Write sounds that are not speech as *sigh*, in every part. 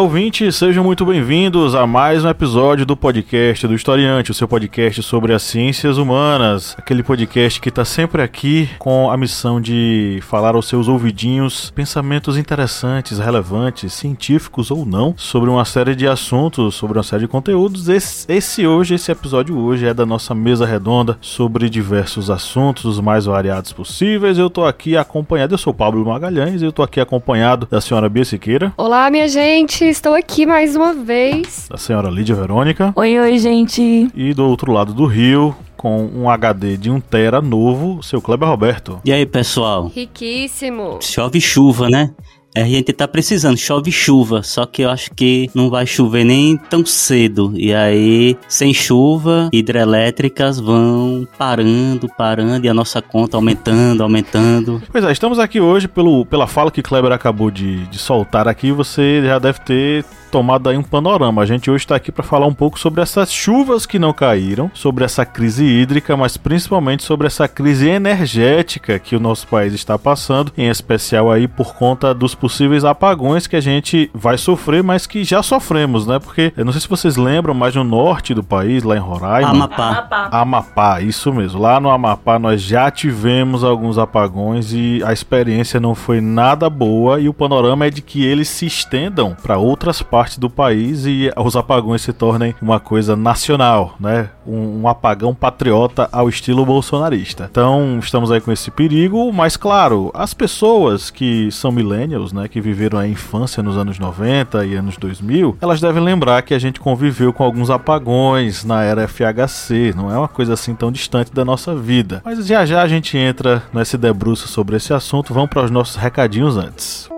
Olá, ouvintes, sejam muito bem-vindos a mais um episódio do podcast do Historiante, o seu podcast sobre as ciências humanas. Aquele podcast que está sempre aqui com a missão de falar aos seus ouvidinhos pensamentos interessantes, relevantes, científicos ou não, sobre uma série de assuntos, sobre uma série de conteúdos. Esse, esse hoje, esse episódio hoje é da nossa mesa redonda sobre diversos assuntos, os mais variados possíveis. Eu estou aqui acompanhado, eu sou Pablo Magalhães e eu estou aqui acompanhado da senhora Bia Siqueira. Olá, minha gente estou aqui mais uma vez. Da senhora Lídia Verônica. Oi, oi, gente. E do outro lado do rio, com um HD de 1 tera novo, seu Kleber Roberto. E aí, pessoal? Riquíssimo. Chove chuva, né? A gente tá precisando, chove chuva, só que eu acho que não vai chover nem tão cedo. E aí, sem chuva, hidrelétricas vão parando, parando, e a nossa conta aumentando, aumentando. Pois é, estamos aqui hoje pelo, pela fala que Kleber acabou de, de soltar aqui. Você já deve ter tomado aí um panorama. A gente hoje está aqui para falar um pouco sobre essas chuvas que não caíram, sobre essa crise hídrica, mas principalmente sobre essa crise energética que o nosso país está passando, em especial aí por conta dos possíveis apagões que a gente vai sofrer, mas que já sofremos, né? Porque eu não sei se vocês lembram, mas no norte do país, lá em Roraima, Amapá. Amapá, Amapá isso mesmo. Lá no Amapá nós já tivemos alguns apagões e a experiência não foi nada boa e o panorama é de que eles se estendam para outras partes parte do país e os apagões se tornem uma coisa nacional, né? Um, um, apagão patriota ao estilo bolsonarista. Então estamos aí com esse perigo, mas claro, as pessoas que são millennials, né, que viveram a infância nos anos 90 e anos 2000, elas devem lembrar que a gente conviveu com alguns apagões na era FHC, não é uma coisa assim tão distante da nossa vida. Mas já já a gente entra nesse debruço sobre esse assunto, vamos para os nossos recadinhos antes.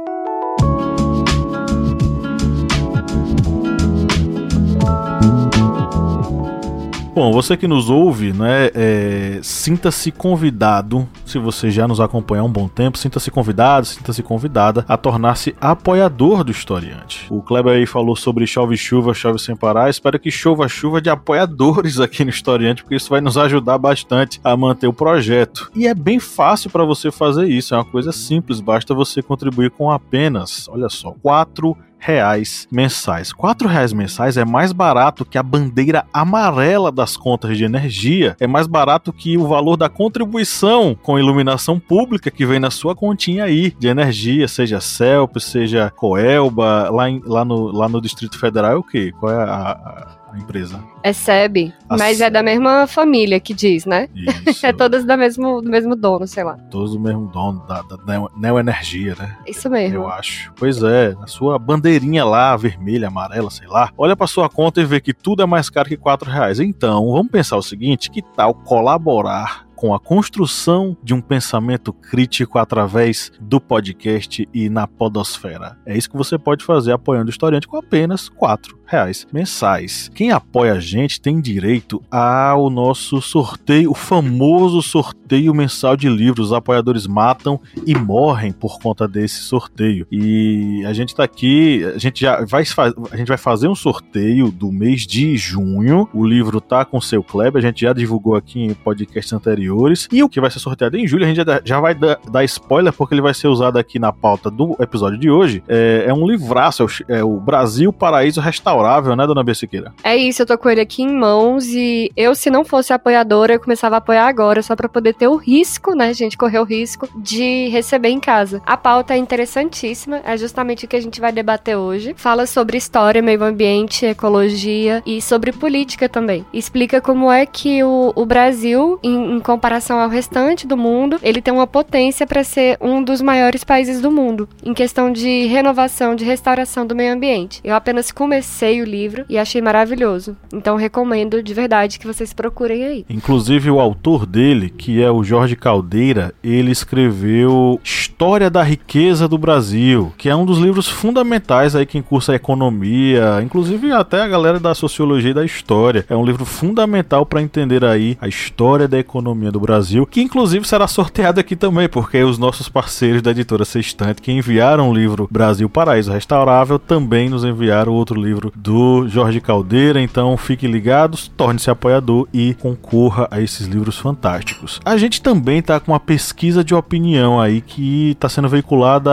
Bom, você que nos ouve, né, é, sinta-se convidado, se você já nos acompanha há um bom tempo, sinta-se convidado, sinta-se convidada a tornar-se apoiador do historiante. O Kleber aí falou sobre chove chuva, chove sem parar. Espero que chova chuva de apoiadores aqui no historiante, porque isso vai nos ajudar bastante a manter o projeto. E é bem fácil para você fazer isso, é uma coisa simples, basta você contribuir com apenas, olha só, quatro reais mensais. Quatro reais mensais é mais barato que a bandeira amarela das contas de energia, é mais barato que o valor da contribuição com iluminação pública que vem na sua continha aí de energia, seja CELP, seja Coelba, lá, em, lá, no, lá no Distrito Federal é o quê? Qual é a, a empresa. É SEB, a mas SEB. é da mesma família que diz, né? Isso. *laughs* é todas da mesmo, do mesmo dono, sei lá. Todos do mesmo dono, da, da Neoenergia, né? Isso mesmo. Eu acho. Pois é, a sua bandeirinha lá, vermelha, amarela, sei lá, olha pra sua conta e vê que tudo é mais caro que 4 reais. Então, vamos pensar o seguinte, que tal colaborar com a construção de um pensamento crítico através do podcast e na podosfera. É isso que você pode fazer apoiando o Historiante com apenas quatro reais mensais. Quem apoia a gente tem direito ao nosso sorteio, o famoso sorteio mensal de livros. Os apoiadores matam e morrem por conta desse sorteio. E a gente está aqui, a gente já vai, a gente vai fazer um sorteio do mês de junho. O livro tá com seu Kleber, a gente já divulgou aqui em podcast anterior anteriores. E o que vai ser sorteado em julho, a gente já, vai dar, spoiler, porque ele vai ser usado aqui na pauta do episódio de hoje. É, é um livraço, é o, é o, Brasil Paraíso Restaurável, né, dona Bessiqueira? É isso, eu tô com ele aqui em mãos e eu, se não fosse apoiadora, eu começava a apoiar agora, só para poder ter o risco, né, gente, correr o risco de receber em casa. A pauta é interessantíssima, é justamente o que a gente vai debater hoje. Fala sobre história, meio ambiente, ecologia e sobre política também. Explica como é que o, o Brasil, em, em comparação ao restante do mundo, ele tem uma potência para ser um dos maiores países do mundo em questão de renovação, de restauração do meio ambiente. Eu apenas comecei o livro e achei maravilhoso. Então recomendo de verdade que vocês procurem aí. Inclusive o autor dele, que é o Jorge Caldeira, ele escreveu História da Riqueza do Brasil, que é um dos livros fundamentais aí quem cursa economia, inclusive até a galera da sociologia e da história. É um livro fundamental para entender aí a história da economia Economia do Brasil, que inclusive será sorteado aqui também, porque os nossos parceiros da editora Sextante que enviaram o livro Brasil Paraíso Restaurável também nos enviaram outro livro do Jorge Caldeira, então fiquem ligados, torne-se apoiador e concorra a esses livros fantásticos. A gente também está com uma pesquisa de opinião aí que está sendo veiculada,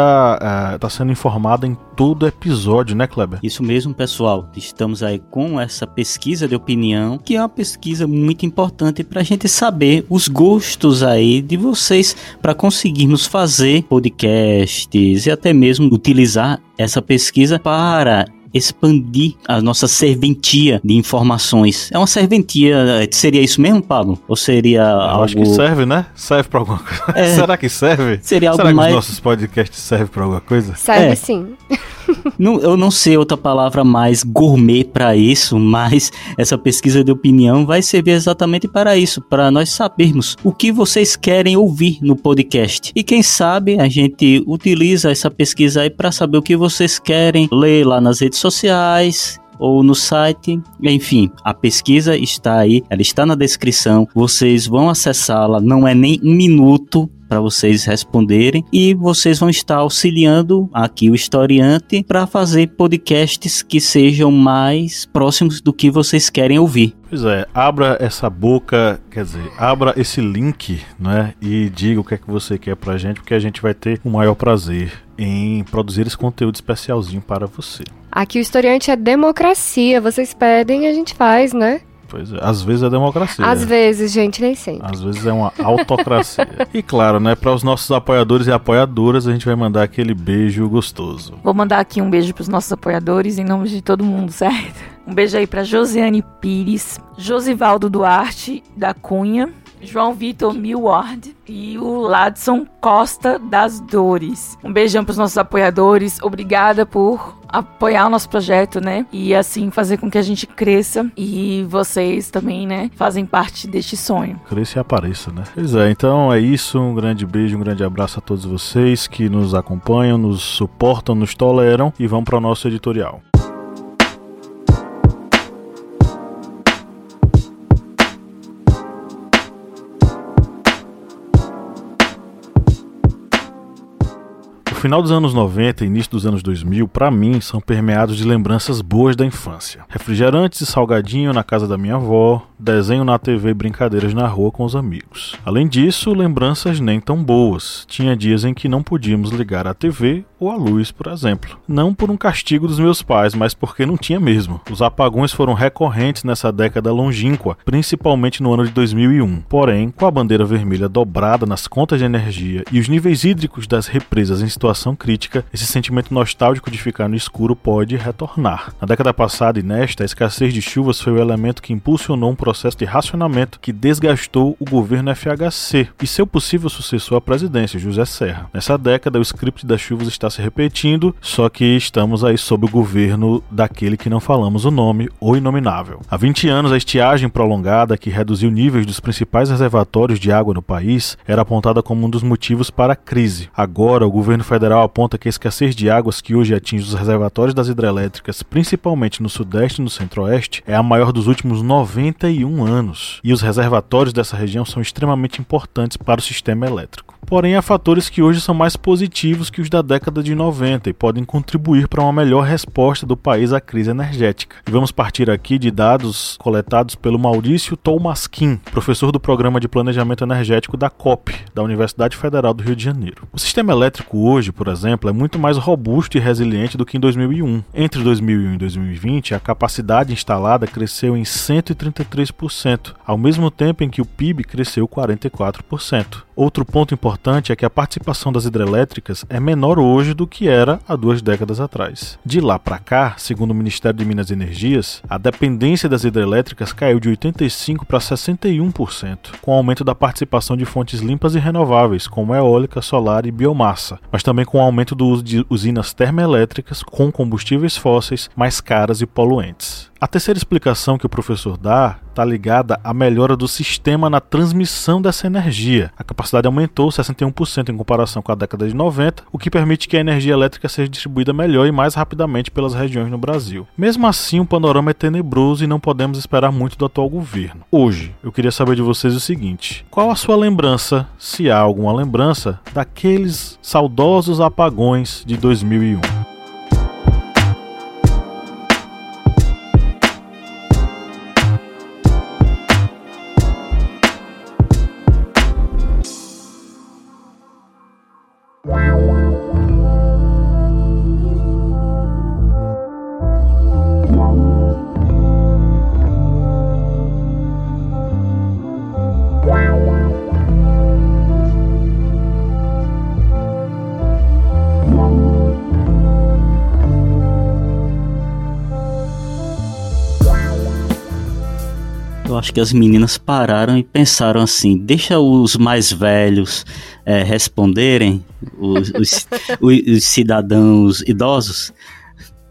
está eh, sendo informada em todo episódio, né, Kleber? Isso mesmo, pessoal. Estamos aí com essa pesquisa de opinião, que é uma pesquisa muito importante para a gente saber os gostos aí de vocês para conseguirmos fazer podcasts e até mesmo utilizar essa pesquisa para expandir a nossa serventia de informações. É uma serventia, seria isso mesmo, Pablo? Ou seria Eu algo... acho que serve, né? Serve pra alguma coisa. É. *laughs* Será que serve? Seria algo Será mais... que os nossos podcasts servem pra alguma coisa? Serve é. sim. Não, eu não sei outra palavra mais gourmet para isso, mas essa pesquisa de opinião vai servir exatamente para isso, para nós sabermos o que vocês querem ouvir no podcast. E quem sabe a gente utiliza essa pesquisa aí para saber o que vocês querem ler lá nas redes sociais, ou no site. Enfim, a pesquisa está aí, ela está na descrição. Vocês vão acessá-la, não é nem um minuto para vocês responderem e vocês vão estar auxiliando aqui o historiante para fazer podcasts que sejam mais próximos do que vocês querem ouvir. Pois é, abra essa boca, quer dizer, abra esse link, né, e diga o que é que você quer pra gente, porque a gente vai ter o maior prazer em produzir esse conteúdo especialzinho para você. Aqui o historiante é democracia, vocês pedem, a gente faz, né? Pois é, às vezes é democracia. Às vezes, gente, nem sempre. Às vezes é uma autocracia. *laughs* e claro, né, para os nossos apoiadores e apoiadoras, a gente vai mandar aquele beijo gostoso. Vou mandar aqui um beijo para os nossos apoiadores em nome de todo mundo, *laughs* certo? Um beijo aí para Josiane Pires, Josivaldo Duarte da Cunha, João Vitor Milward e o Ladson Costa das Dores. Um beijão para os nossos apoiadores. Obrigada por apoiar o nosso projeto, né? E assim fazer com que a gente cresça e vocês também, né, fazem parte deste sonho. Cresça e apareça, né? Pois é, então é isso. Um grande beijo, um grande abraço a todos vocês que nos acompanham, nos suportam, nos toleram e vamos para o nosso editorial. Final dos anos 90 e início dos anos 2000, para mim, são permeados de lembranças boas da infância. Refrigerantes e salgadinho na casa da minha avó, desenho na TV e brincadeiras na rua com os amigos. Além disso, lembranças nem tão boas. Tinha dias em que não podíamos ligar a TV ou a luz, por exemplo. Não por um castigo dos meus pais, mas porque não tinha mesmo. Os apagões foram recorrentes nessa década longínqua, principalmente no ano de 2001. Porém, com a bandeira vermelha dobrada nas contas de energia e os níveis hídricos das represas em situação crítica, esse sentimento nostálgico de ficar no escuro pode retornar. Na década passada e nesta, a escassez de chuvas foi o elemento que impulsionou um processo de racionamento que desgastou o governo FHC e seu possível sucessor à presidência, José Serra. Nessa década, o script das chuvas está se repetindo, só que estamos aí sob o governo daquele que não falamos o nome, o inominável. Há 20 anos, a estiagem prolongada que reduziu níveis dos principais reservatórios de água no país era apontada como um dos motivos para a crise. Agora, o governo federal Federal aponta que a escassez de águas que hoje atinge os reservatórios das hidrelétricas, principalmente no Sudeste e no Centro-Oeste, é a maior dos últimos 91 anos. E os reservatórios dessa região são extremamente importantes para o sistema elétrico. Porém, há fatores que hoje são mais positivos que os da década de 90 e podem contribuir para uma melhor resposta do país à crise energética. E vamos partir aqui de dados coletados pelo Maurício Tolmasquim, professor do Programa de Planejamento Energético da COP, da Universidade Federal do Rio de Janeiro. O sistema elétrico hoje, por exemplo, é muito mais robusto e resiliente do que em 2001. Entre 2001 e 2020, a capacidade instalada cresceu em 133%, ao mesmo tempo em que o PIB cresceu 44%. Outro ponto importante é que a participação das hidrelétricas é menor hoje do que era há duas décadas atrás. De lá para cá, segundo o Ministério de Minas e Energias, a dependência das hidrelétricas caiu de 85% para 61%, com o aumento da participação de fontes limpas e renováveis, como eólica, solar e biomassa, mas também com o aumento do uso de usinas termoelétricas com combustíveis fósseis mais caras e poluentes. A terceira explicação que o professor dá está ligada à melhora do sistema na transmissão dessa energia. A capacidade aumentou 61% em comparação com a década de 90, o que permite que a energia elétrica seja distribuída melhor e mais rapidamente pelas regiões no Brasil. Mesmo assim, o panorama é tenebroso e não podemos esperar muito do atual governo. Hoje, eu queria saber de vocês o seguinte: qual a sua lembrança, se há alguma lembrança, daqueles saudosos apagões de 2001? Acho que as meninas pararam e pensaram assim: deixa os mais velhos é, responderem, os, *laughs* os, os, cidadãos idosos.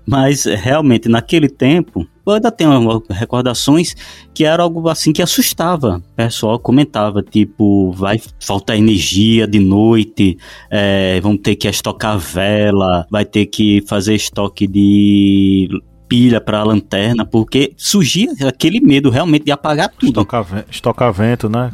Mas realmente naquele tempo, eu ainda tenho recordações que era algo assim que assustava. O pessoal comentava, tipo, vai faltar energia de noite, é, vão ter que estocar vela, vai ter que fazer estoque de pilha para a lanterna, porque surgia aquele medo realmente de apagar tudo. Estocar, estocar vento, né?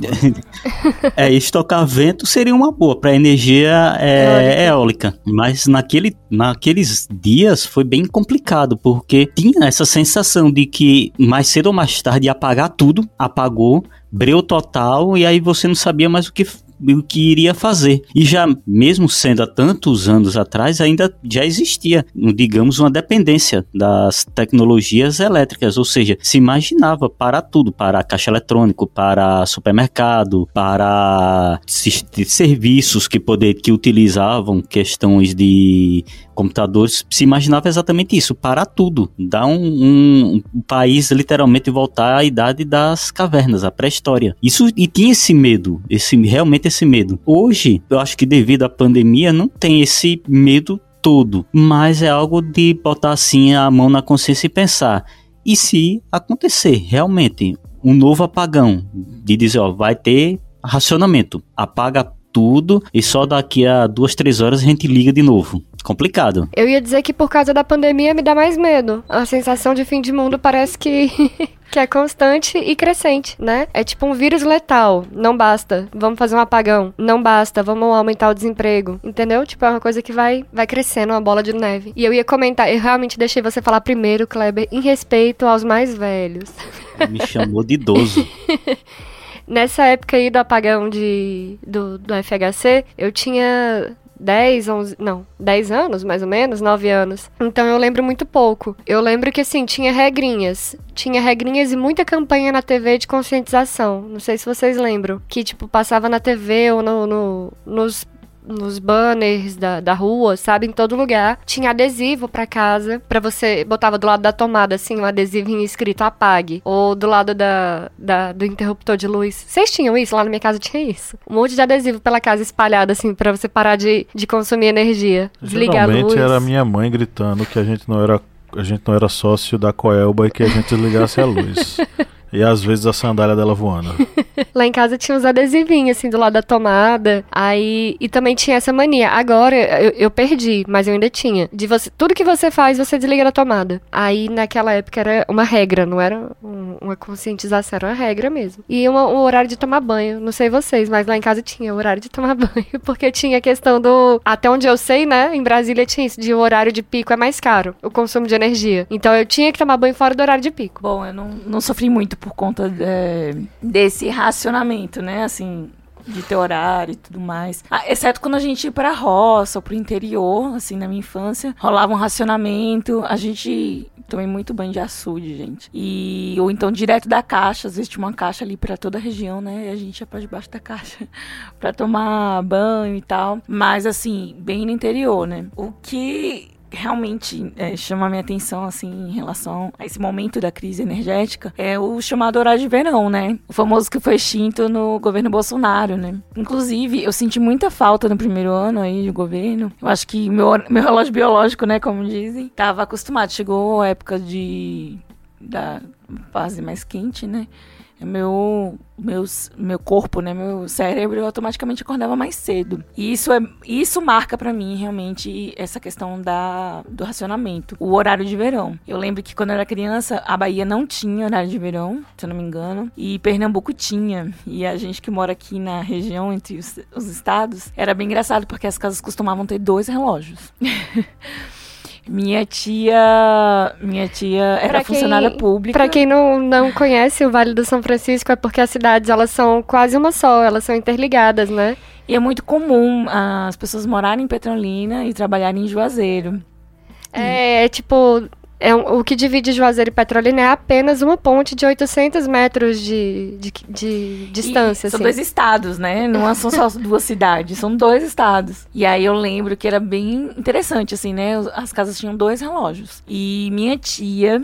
*laughs* é, estocar vento seria uma boa para energia é, eólica. Mas naquele, naqueles dias foi bem complicado, porque tinha essa sensação de que mais cedo ou mais tarde ia apagar tudo, apagou, breu total, e aí você não sabia mais o que o que iria fazer. E já, mesmo sendo há tantos anos atrás, ainda já existia, digamos, uma dependência das tecnologias elétricas, ou seja, se imaginava para tudo, para caixa eletrônico, para supermercado, para serviços que poder que utilizavam questões de computadores, se imaginava exatamente isso, parar tudo, dar um, um, um, país literalmente voltar à idade das cavernas, à pré-história. Isso e tinha esse medo, esse realmente esse medo. Hoje, eu acho que devido à pandemia não tem esse medo todo, mas é algo de botar assim a mão na consciência e pensar. E se acontecer realmente um novo apagão, de dizer, ó, vai ter racionamento, apaga tudo e só daqui a duas, três horas a gente liga de novo. Complicado. Eu ia dizer que por causa da pandemia me dá mais medo. A sensação de fim de mundo parece que. *laughs* que é constante e crescente, né? É tipo um vírus letal. Não basta. Vamos fazer um apagão. Não basta. Vamos aumentar o desemprego. Entendeu? Tipo, é uma coisa que vai, vai crescendo, uma bola de neve. E eu ia comentar, eu realmente deixei você falar primeiro, Kleber, em respeito aos mais velhos. Me chamou de idoso. *laughs* Nessa época aí do apagão de, do, do FHC, eu tinha 10, 11, não, 10 anos, mais ou menos, 9 anos. Então eu lembro muito pouco. Eu lembro que assim, tinha regrinhas. Tinha regrinhas e muita campanha na TV de conscientização. Não sei se vocês lembram. Que, tipo, passava na TV ou no, no nos nos banners da, da rua, sabe? Em todo lugar. Tinha adesivo para casa, para você botava do lado da tomada, assim, um adesivinho escrito apague. Ou do lado da, da, do interruptor de luz. Vocês tinham isso? Lá na minha casa tinha isso. Um monte de adesivo pela casa espalhado, assim, para você parar de, de consumir energia. Desligar Geralmente a luz. era minha mãe gritando que a gente não era a gente não era sócio da Coelba e que a gente desligasse a luz. *laughs* E às vezes a sandália dela voando. *laughs* Lá em casa tinha uns adesivinhos, assim, do lado da tomada. Aí. E também tinha essa mania. Agora eu, eu perdi, mas eu ainda tinha. De você. Tudo que você faz, você desliga da tomada. Aí naquela época era uma regra, não era um, uma conscientização, era uma regra mesmo. E uma, um horário de tomar banho. Não sei vocês, mas lá em casa tinha o horário de tomar *laughs* banho. Porque tinha a questão do. Até onde eu sei, né? Em Brasília tinha isso, de o horário de pico é mais caro, o consumo de energia. Então eu tinha que tomar banho fora do horário de pico. Bom, eu não, não sofri muito por conta é, desse racionamento, né? Assim, de ter horário e tudo mais. Ah, exceto quando a gente ia pra roça ou pro interior, assim, na minha infância, rolava um racionamento. A gente tomei muito banho de açude, gente. E ou então direto da caixa, às vezes tinha uma caixa ali para toda a região, né? E a gente ia para debaixo da caixa *laughs* para tomar banho e tal. Mas assim, bem no interior, né? O que realmente é, chama a minha atenção, assim, em relação a esse momento da crise energética, é o chamado horário de verão, né? O famoso que foi extinto no governo Bolsonaro, né? Inclusive, eu senti muita falta no primeiro ano aí de governo. Eu acho que meu, meu relógio biológico, né, como dizem, tava acostumado. Chegou a época de da fase mais quente, né? Meu, meus, meu corpo, né, meu cérebro automaticamente acordava mais cedo. E isso é isso marca para mim realmente essa questão da do racionamento, o horário de verão. Eu lembro que quando eu era criança, a Bahia não tinha horário de verão, se eu não me engano, e Pernambuco tinha. E a gente que mora aqui na região entre os, os estados, era bem engraçado porque as casas costumavam ter dois relógios. *laughs* Minha tia, minha tia era pra funcionária quem, pública. Para quem não, não conhece o Vale do São Francisco, é porque as cidades elas são quase uma só, elas são interligadas, né? E é muito comum as pessoas morarem em Petrolina e trabalharem em Juazeiro. É, é tipo, é, o que divide Juazeiro e Petrolina é apenas uma ponte de 800 metros de, de, de distância. E são assim. dois estados, né? Não são só duas cidades, são dois estados. E aí eu lembro que era bem interessante, assim, né? As casas tinham dois relógios. E minha tia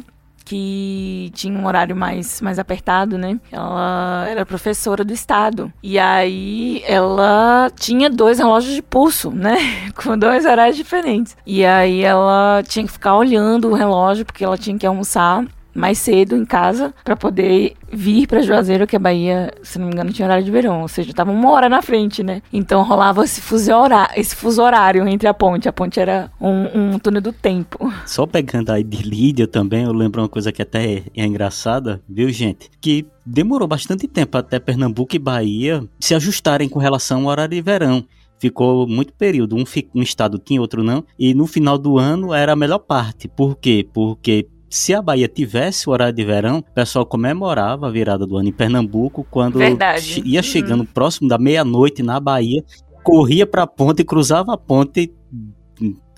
que tinha um horário mais, mais apertado, né? Ela era professora do estado. E aí ela tinha dois relógios de pulso, né? *laughs* Com dois horários diferentes. E aí ela tinha que ficar olhando o relógio porque ela tinha que almoçar mais cedo em casa para poder vir para Juazeiro, que a Bahia, se não me engano, tinha horário de verão, ou seja, tava uma hora na frente, né? Então rolava esse fuso horário, esse fuso horário entre a ponte. A ponte era um, um túnel do tempo. Só pegando aí de Lídia também, eu lembro uma coisa que até é, engraçada, viu, gente? Que demorou bastante tempo até Pernambuco e Bahia se ajustarem com relação ao horário de verão ficou muito período. Um, um, estado tinha, outro não. E no final do ano era a melhor parte. Por quê? Porque se a Bahia tivesse o horário de verão, o pessoal comemorava a virada do ano em Pernambuco, quando Verdade. ia chegando uhum. próximo da meia-noite na Bahia, corria para a ponte, cruzava a ponte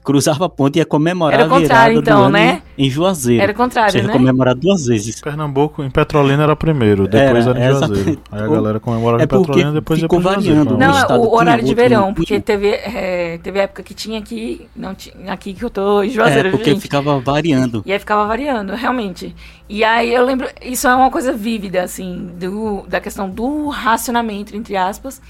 cruzava a ponte e ia comemorar era o contrário, então, né? em Juazeiro. Era o contrário, Você né? comemorar duas vezes. Pernambuco, em Petrolina era primeiro, depois era, era em Juazeiro. *laughs* Aí a galera comemorava é em Petrolina, depois ficou ia pra variando. Não, o, o horário de verão, porque teve, é, teve época que tinha aqui, não tinha, aqui que eu tô em Juazeiro, É, porque gente. ficava variando. E aí ficava variando, realmente. E aí eu lembro, isso é uma coisa vívida, assim, do, da questão do racionamento, entre aspas,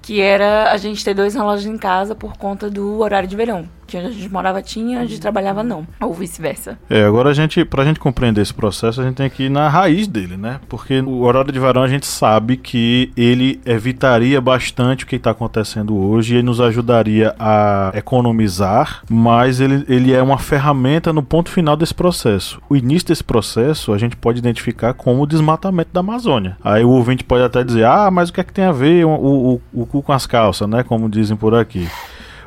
que era a gente ter dois relógios em casa por conta do horário de verão. Que onde a gente morava tinha, onde trabalhava não. Ou vice-versa. É, agora a gente, pra gente compreender esse processo, a gente tem que ir na raiz dele, né? Porque o horário de verão a gente sabe que ele evitaria bastante o que está acontecendo hoje e nos ajudaria a economizar, mas ele, ele é uma ferramenta no ponto final desse processo. O início desse processo a gente pode identificar como o desmatamento da Amazônia. Aí o ouvinte pode até dizer, ah, mas o que é que tem a ver o, o, o cu com as calças, né? Como dizem por aqui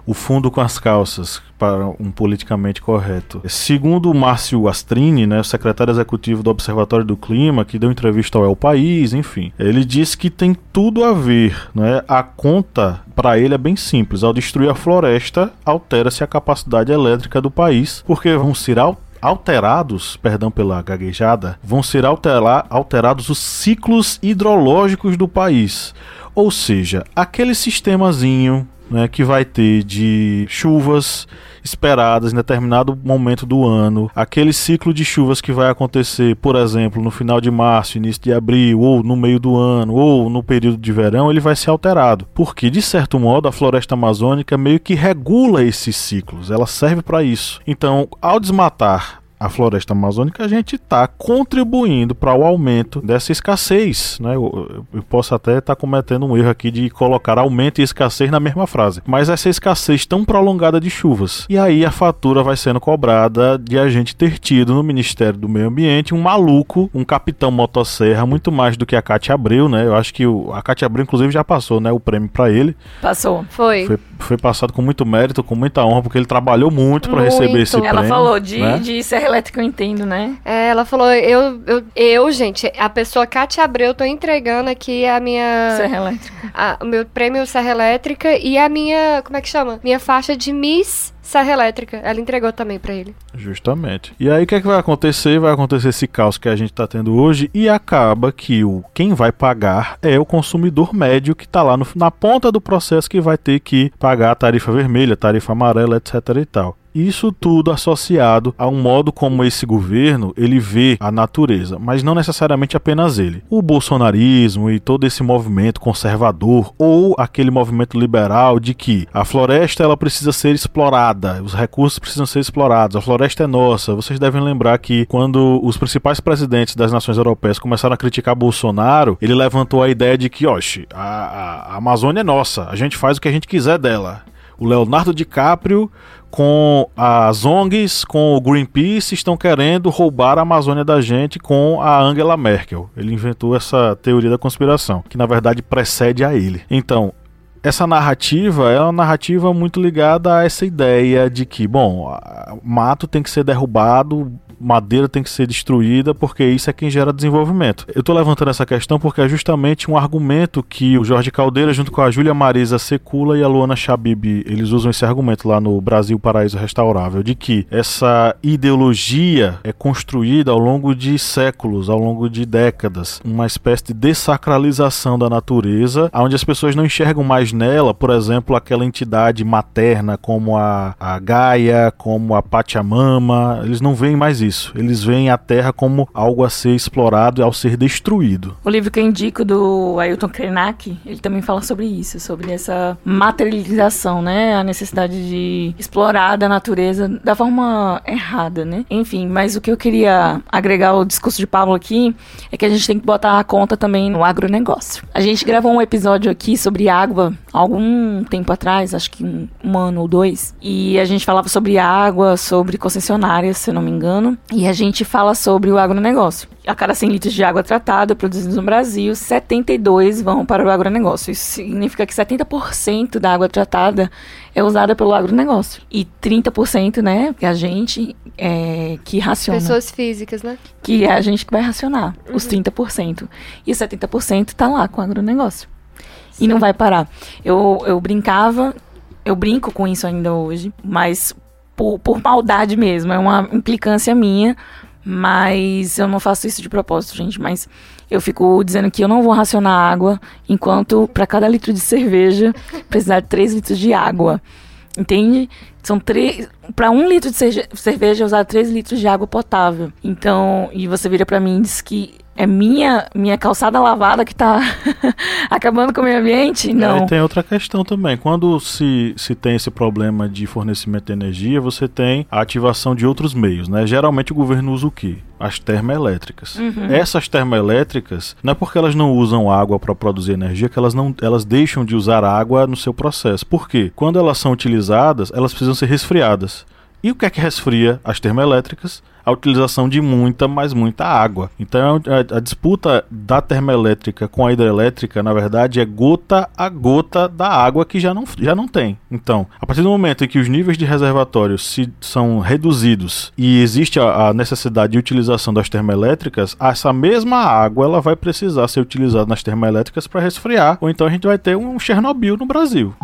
o fundo com as calças para um politicamente correto. Segundo Márcio Astrini, né, secretário executivo do Observatório do Clima, que deu entrevista ao El País, enfim, ele disse que tem tudo a ver, né? A conta para ele é bem simples. Ao destruir a floresta, altera-se a capacidade elétrica do país, porque vão ser alterados, perdão pela gaguejada, vão ser alterar, alterados os ciclos hidrológicos do país. Ou seja, aquele sistemazinho né, que vai ter de chuvas esperadas em determinado momento do ano, aquele ciclo de chuvas que vai acontecer, por exemplo, no final de março, início de abril, ou no meio do ano, ou no período de verão, ele vai ser alterado. Porque, de certo modo, a floresta amazônica meio que regula esses ciclos, ela serve para isso. Então, ao desmatar a floresta amazônica, a gente está contribuindo para o aumento dessa escassez. Né? Eu, eu posso até estar tá cometendo um erro aqui de colocar aumento e escassez na mesma frase, mas essa escassez tão prolongada de chuvas. E aí a fatura vai sendo cobrada de a gente ter tido no Ministério do Meio Ambiente um maluco, um capitão motosserra, muito mais do que a Cátia Abreu, né? Eu acho que o, a Cátia Abreu, inclusive, já passou né, o prêmio para ele. Passou. Foi. foi. Foi passado com muito mérito, com muita honra, porque ele trabalhou muito para receber esse Ela prêmio. Ela falou de, né? de ser elétrica eu entendo, né? É, ela falou, eu, eu, eu, gente, a pessoa Cátia Abreu, tô entregando aqui a minha... Serra Elétrica. A, o meu prêmio Serra Elétrica e a minha, como é que chama? Minha faixa de Miss Serra Elétrica. Ela entregou também para ele. Justamente. E aí o que é que vai acontecer? Vai acontecer esse caos que a gente tá tendo hoje e acaba que o quem vai pagar é o consumidor médio que tá lá no, na ponta do processo que vai ter que pagar a tarifa vermelha, tarifa amarela, etc e tal. Isso tudo associado a um modo como esse governo ele vê a natureza, mas não necessariamente apenas ele. O bolsonarismo e todo esse movimento conservador ou aquele movimento liberal de que a floresta ela precisa ser explorada, os recursos precisam ser explorados, a floresta é nossa. Vocês devem lembrar que quando os principais presidentes das nações europeias começaram a criticar Bolsonaro, ele levantou a ideia de que, oxe, a, a Amazônia é nossa, a gente faz o que a gente quiser dela. O Leonardo DiCaprio com as ONGs, com o Greenpeace, estão querendo roubar a Amazônia da gente com a Angela Merkel. Ele inventou essa teoria da conspiração, que na verdade precede a ele. Então, essa narrativa é uma narrativa muito ligada a essa ideia de que, bom, mato tem que ser derrubado, madeira tem que ser destruída porque isso é quem gera desenvolvimento. Eu estou levantando essa questão porque é justamente um argumento que o Jorge Caldeira, junto com a Júlia Marisa Secula e a Luana Chabib, eles usam esse argumento lá no Brasil Paraíso Restaurável, de que essa ideologia é construída ao longo de séculos, ao longo de décadas, uma espécie de desacralização da natureza, onde as pessoas não enxergam mais nela, por exemplo, aquela entidade materna como a, a Gaia, como a Pachamama, eles não veem mais isso. Eles veem a Terra como algo a ser explorado e ao ser destruído. O livro que eu indico do Ailton Krenak, ele também fala sobre isso, sobre essa materialização, né? A necessidade de explorar da natureza da forma errada, né? Enfim, mas o que eu queria agregar ao discurso de Pablo aqui é que a gente tem que botar a conta também no agronegócio. A gente gravou um episódio aqui sobre água algum tempo atrás, acho que um, um ano ou dois, e a gente falava sobre água, sobre concessionárias, se eu não me engano, e a gente fala sobre o agronegócio. A cada 100 litros de água tratada produzidos no Brasil, 72 vão para o agronegócio. Isso significa que 70% da água tratada é usada pelo agronegócio. E 30%, né, que a gente é, que raciona. Pessoas físicas, né? Que é a gente que vai racionar, uhum. os 30%. E 70% está lá com o agronegócio. E não vai parar. Eu, eu brincava, eu brinco com isso ainda hoje, mas por, por maldade mesmo, é uma implicância minha, mas eu não faço isso de propósito, gente. Mas eu fico dizendo que eu não vou racionar água enquanto para cada litro de cerveja precisar de 3 litros de água. Entende? São três. Para um litro de cerveja usar 3 litros de água potável. Então, e você vira para mim e diz que é minha minha calçada lavada que está *laughs* acabando com o meio ambiente? Não. É, tem outra questão também. Quando se, se tem esse problema de fornecimento de energia, você tem a ativação de outros meios, né? Geralmente o governo usa o quê? As termoelétricas. Uhum. Essas termoelétricas, não é porque elas não usam água para produzir energia que elas não elas deixam de usar água no seu processo. Por quê? Quando elas são utilizadas, elas precisam ser resfriadas. E o que é que resfria as termoelétricas? A utilização de muita, mas muita água. Então a, a, disputa da termoelétrica com a hidrelétrica, na verdade, é gota a gota da água que já não, já não tem. Então, a partir do momento em que os níveis de reservatórios se, são reduzidos e existe a, a necessidade de utilização das termoelétricas, essa mesma água ela vai precisar ser utilizada nas termoelétricas para resfriar, ou então a gente vai ter um Chernobyl no Brasil.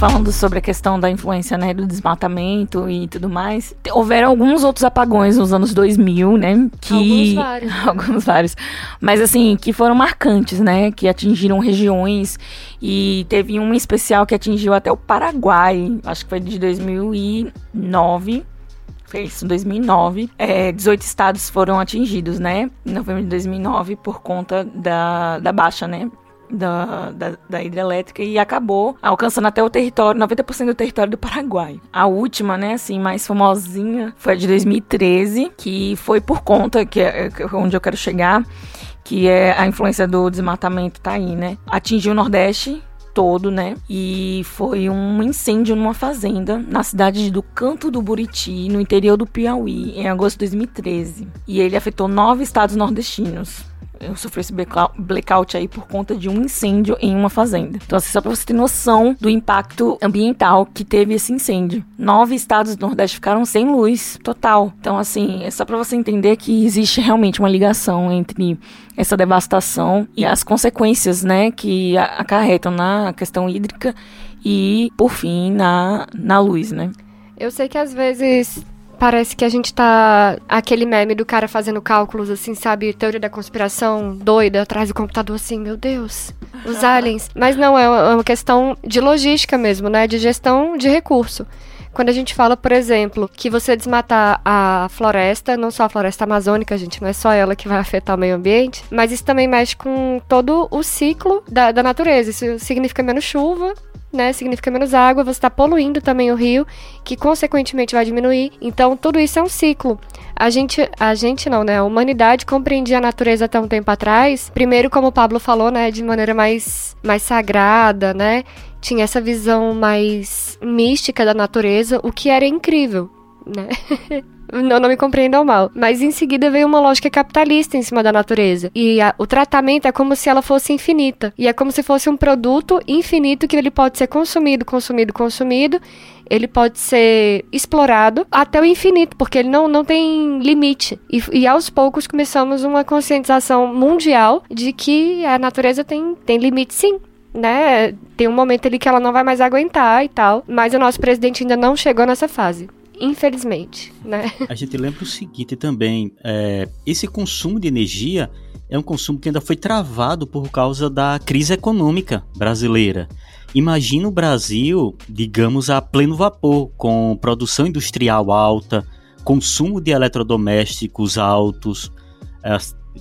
Falando sobre a questão da influência né, do desmatamento e tudo mais, houveram alguns outros apagões nos anos 2000, né? Que... Alguns vários. *laughs* alguns vários. Mas assim, que foram marcantes, né? Que atingiram regiões e teve um especial que atingiu até o Paraguai, acho que foi de 2009 foi isso, em 2009. É, 18 estados foram atingidos, né? Em novembro de 2009, por conta da, da baixa, né? Da, da, da, hidrelétrica e acabou alcançando até o território, 90% do território do Paraguai. A última, né, assim, mais famosinha foi a de 2013, que foi por conta, que é, é onde eu quero chegar, que é a influência do desmatamento tá aí, né? Atingiu o Nordeste, todo, né? E foi um incêndio numa fazenda na cidade do Canto do Buriti, no interior do Piauí, em agosto de 2013. E ele afetou nove estados nordestinos sofreu esse blackout aí por conta de um incêndio em uma fazenda. Então, assim, só pra você ter noção do impacto ambiental que teve esse incêndio. Nove estados do Nordeste ficaram sem luz total. Então, assim, é só pra você entender que existe realmente uma ligação entre essa devastação e as consequências, né, que acarretam na questão hídrica e, por fim, na, na luz, né? Eu sei que às vezes parece que a gente tá. Aquele meme do cara fazendo cálculos, assim, sabe? Teoria da conspiração doida atrás do computador, assim, meu Deus, os *laughs* aliens. Mas não, é, é uma questão de logística mesmo, né? De gestão de recurso. Quando a gente fala, por exemplo, que você desmatar a floresta, não só a floresta amazônica, gente, não é só ela que vai afetar o meio ambiente, mas isso também mexe com todo o ciclo da, da natureza. Isso significa menos chuva, né, significa menos água, você está poluindo também o rio, que consequentemente vai diminuir. Então, tudo isso é um ciclo. A gente, a gente não, né? A humanidade compreendia a natureza até um tempo atrás, primeiro, como o Pablo falou, né, de maneira mais, mais sagrada, né? Tinha essa visão mais mística da natureza, o que era incrível, né? *laughs* Não, não me compreendam mal. Mas em seguida veio uma lógica capitalista em cima da natureza. E a, o tratamento é como se ela fosse infinita. E é como se fosse um produto infinito que ele pode ser consumido, consumido, consumido. Ele pode ser explorado até o infinito, porque ele não, não tem limite. E, e aos poucos começamos uma conscientização mundial de que a natureza tem, tem limite sim né? Tem um momento ali que ela não vai mais aguentar e tal. Mas o nosso presidente ainda não chegou nessa fase infelizmente, né? A gente lembra o seguinte também, é, esse consumo de energia é um consumo que ainda foi travado por causa da crise econômica brasileira. Imagina o Brasil, digamos, a pleno vapor, com produção industrial alta, consumo de eletrodomésticos altos,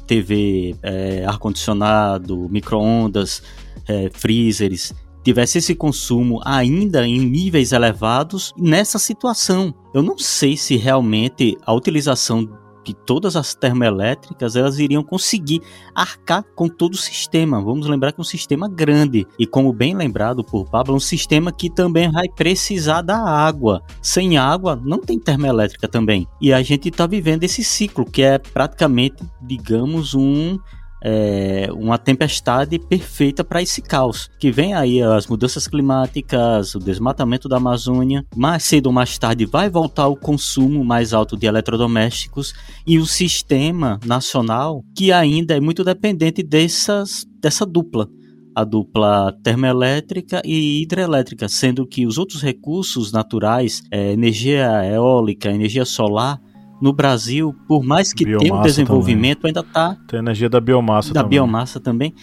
TV, é, ar-condicionado, micro-ondas, é, freezers, tivesse esse consumo ainda em níveis elevados nessa situação. Eu não sei se realmente a utilização de todas as termoelétricas elas iriam conseguir arcar com todo o sistema. Vamos lembrar que é um sistema grande e como bem lembrado por Pablo, é um sistema que também vai precisar da água. Sem água não tem termoelétrica também. E a gente está vivendo esse ciclo que é praticamente, digamos, um é, uma tempestade perfeita para esse caos. Que vem aí as mudanças climáticas, o desmatamento da Amazônia. Mais cedo ou mais tarde vai voltar o consumo mais alto de eletrodomésticos e o sistema nacional que ainda é muito dependente dessas, dessa dupla a dupla termoelétrica e hidrelétrica, sendo que os outros recursos naturais, é, energia eólica, energia solar, no Brasil, por mais que biomassa tenha um desenvolvimento, também. ainda está. Tem energia da biomassa da também. biomassa também.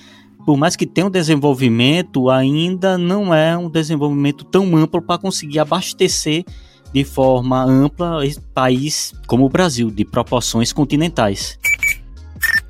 Por mais que tenha um desenvolvimento, ainda não é um desenvolvimento tão amplo para conseguir abastecer de forma ampla esse país como o Brasil, de proporções continentais.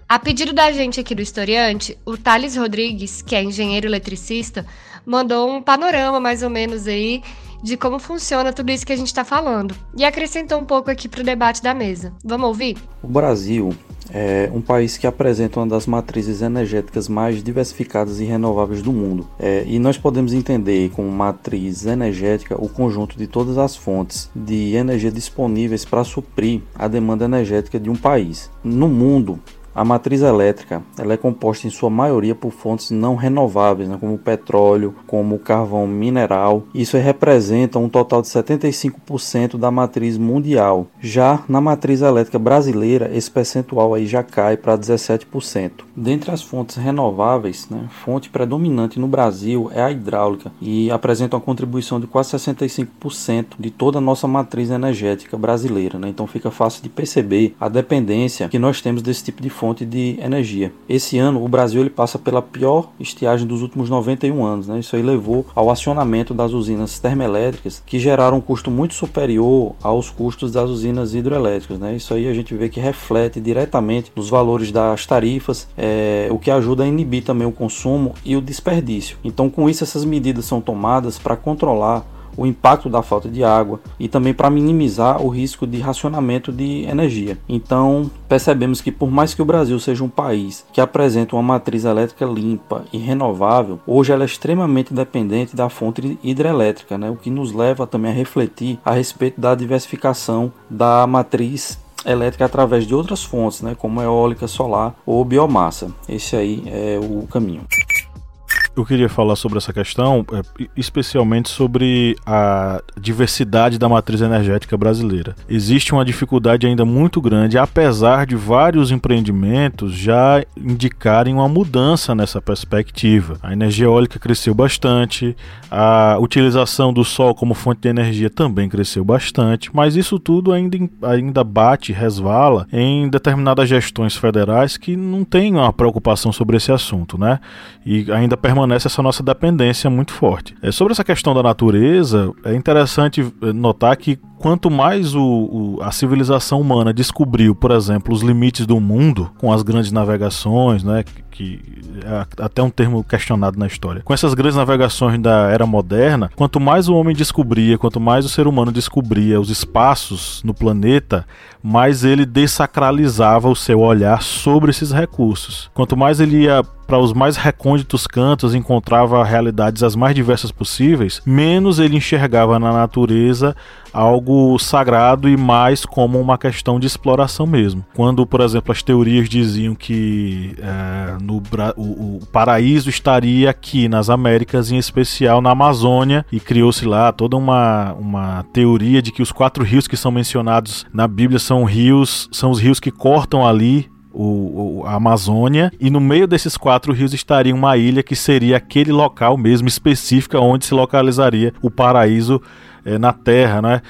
A pedido da gente aqui do historiante, o Thales Rodrigues, que é engenheiro eletricista, mandou um panorama mais ou menos aí de como funciona tudo isso que a gente está falando e acrescentou um pouco aqui para o debate da mesa. Vamos ouvir? O Brasil é um país que apresenta uma das matrizes energéticas mais diversificadas e renováveis do mundo. É, e nós podemos entender como matriz energética o conjunto de todas as fontes de energia disponíveis para suprir a demanda energética de um país. No mundo, a matriz elétrica ela é composta em sua maioria por fontes não renováveis, né, como petróleo, como carvão mineral. Isso representa um total de 75% da matriz mundial. Já na matriz elétrica brasileira, esse percentual aí já cai para 17%. Dentre as fontes renováveis, né, fonte predominante no Brasil é a hidráulica e apresenta uma contribuição de quase 65% de toda a nossa matriz energética brasileira. Né? Então fica fácil de perceber a dependência que nós temos desse tipo de fonte fonte de energia. Esse ano, o Brasil ele passa pela pior estiagem dos últimos 91 anos. Né? Isso aí levou ao acionamento das usinas termoelétricas, que geraram um custo muito superior aos custos das usinas hidroelétricas. Né? Isso aí a gente vê que reflete diretamente nos valores das tarifas, é, o que ajuda a inibir também o consumo e o desperdício. Então, com isso, essas medidas são tomadas para controlar o impacto da falta de água e também para minimizar o risco de racionamento de energia. Então, percebemos que por mais que o Brasil seja um país que apresenta uma matriz elétrica limpa e renovável, hoje ela é extremamente dependente da fonte hidrelétrica, né? o que nos leva também a refletir a respeito da diversificação da matriz elétrica através de outras fontes, né, como eólica, solar ou biomassa. Esse aí é o caminho eu queria falar sobre essa questão, é, especialmente sobre a diversidade da matriz energética brasileira. Existe uma dificuldade ainda muito grande, apesar de vários empreendimentos já indicarem uma mudança nessa perspectiva. A energia eólica cresceu bastante, a utilização do sol como fonte de energia também cresceu bastante, mas isso tudo ainda, ainda bate, resvala em determinadas gestões federais que não têm uma preocupação sobre esse assunto, né? E ainda permanece permanece essa nossa dependência muito forte. É, sobre essa questão da natureza, é interessante eh, notar que quanto mais o, o, a civilização humana descobriu, por exemplo, os limites do mundo com as grandes navegações, né, que, é até um termo questionado na história. Com essas grandes navegações da era moderna, quanto mais o homem descobria, quanto mais o ser humano descobria os espaços no planeta, mais ele desacralizava o seu olhar sobre esses recursos. Quanto mais ele ia para os mais recônditos cantos, encontrava realidades as mais diversas possíveis, menos ele enxergava na natureza algo sagrado e mais como uma questão de exploração mesmo. Quando, por exemplo, as teorias diziam que é, no, o, o, paraíso estaria aqui nas Américas, em especial na Amazônia, e criou-se lá toda uma, uma teoria de que os quatro rios que são mencionados na Bíblia são rios, são os rios que cortam ali o, a Amazônia, e no meio desses quatro rios estaria uma ilha que seria aquele local mesmo específico onde se localizaria o paraíso é, na Terra, né?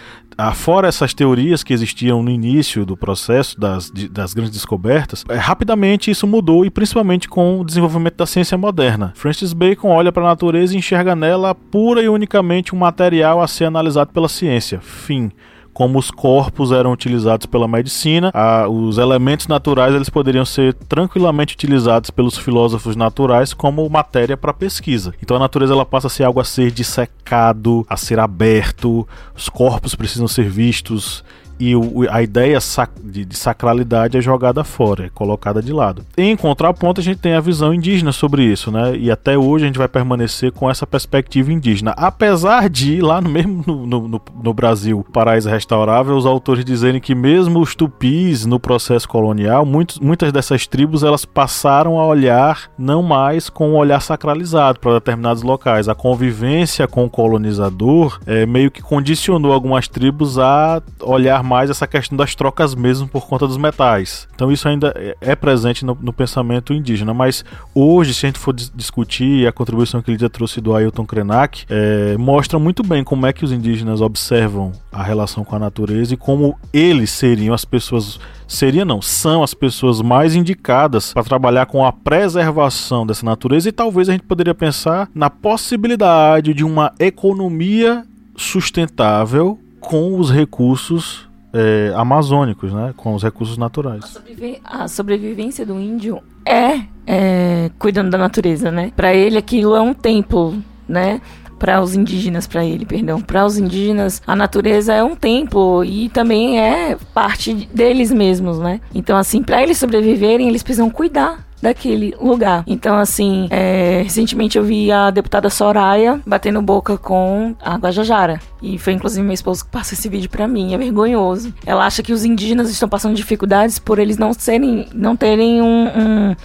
Fora essas teorias que existiam no início do processo das, das grandes descobertas, é, rapidamente isso mudou e principalmente com o desenvolvimento da ciência moderna. Francis Bacon olha para a natureza e enxerga nela pura e unicamente um material a ser analisado pela ciência. Fim como os corpos eram utilizados pela medicina, a, os elementos naturais eles poderiam ser tranquilamente utilizados pelos filósofos naturais como matéria para pesquisa. Então a natureza ela passa a ser algo a ser dissecado, a ser aberto, os corpos precisam ser vistos e o, a ideia sac, de, de, sacralidade é jogada fora, é colocada de lado. Em contraponto, a gente tem a visão indígena sobre isso, né? E até hoje a gente vai permanecer com essa perspectiva indígena. Apesar de, lá no mesmo no, no, no Brasil, Paraíso Restaurável, os autores dizerem que mesmo os tupis no processo colonial, muitos, muitas dessas tribos elas passaram a olhar não mais com um olhar sacralizado para determinados locais. A convivência com o colonizador é, meio que condicionou algumas tribos a olhar mais essa questão das trocas mesmo por conta dos metais. Então isso ainda é, é presente no, no pensamento indígena, mas hoje, se a gente for discutir a contribuição que ele trouxe do Ailton Krenak, é, mostra muito bem como é que os indígenas observam a relação com a natureza e como eles seriam as pessoas seria não, são as pessoas mais indicadas para trabalhar com a preservação dessa natureza e talvez a gente poderia pensar na possibilidade de uma economia sustentável com os recursos é, amazônicos, né, com os recursos naturais. A, sobrevi a sobrevivência do índio é, é, cuidando da natureza, né? Para ele aquilo é um templo, né? para os indígenas, para ele, perdão, para os indígenas, a natureza é um templo e também é parte deles mesmos, né? Então, assim, para eles sobreviverem, eles precisam cuidar daquele lugar. Então, assim, é, recentemente eu vi a deputada Soraya batendo boca com a Guajajara. E foi inclusive meu esposo que passa esse vídeo para mim. É vergonhoso. Ela acha que os indígenas estão passando dificuldades por eles não serem, não terem um, um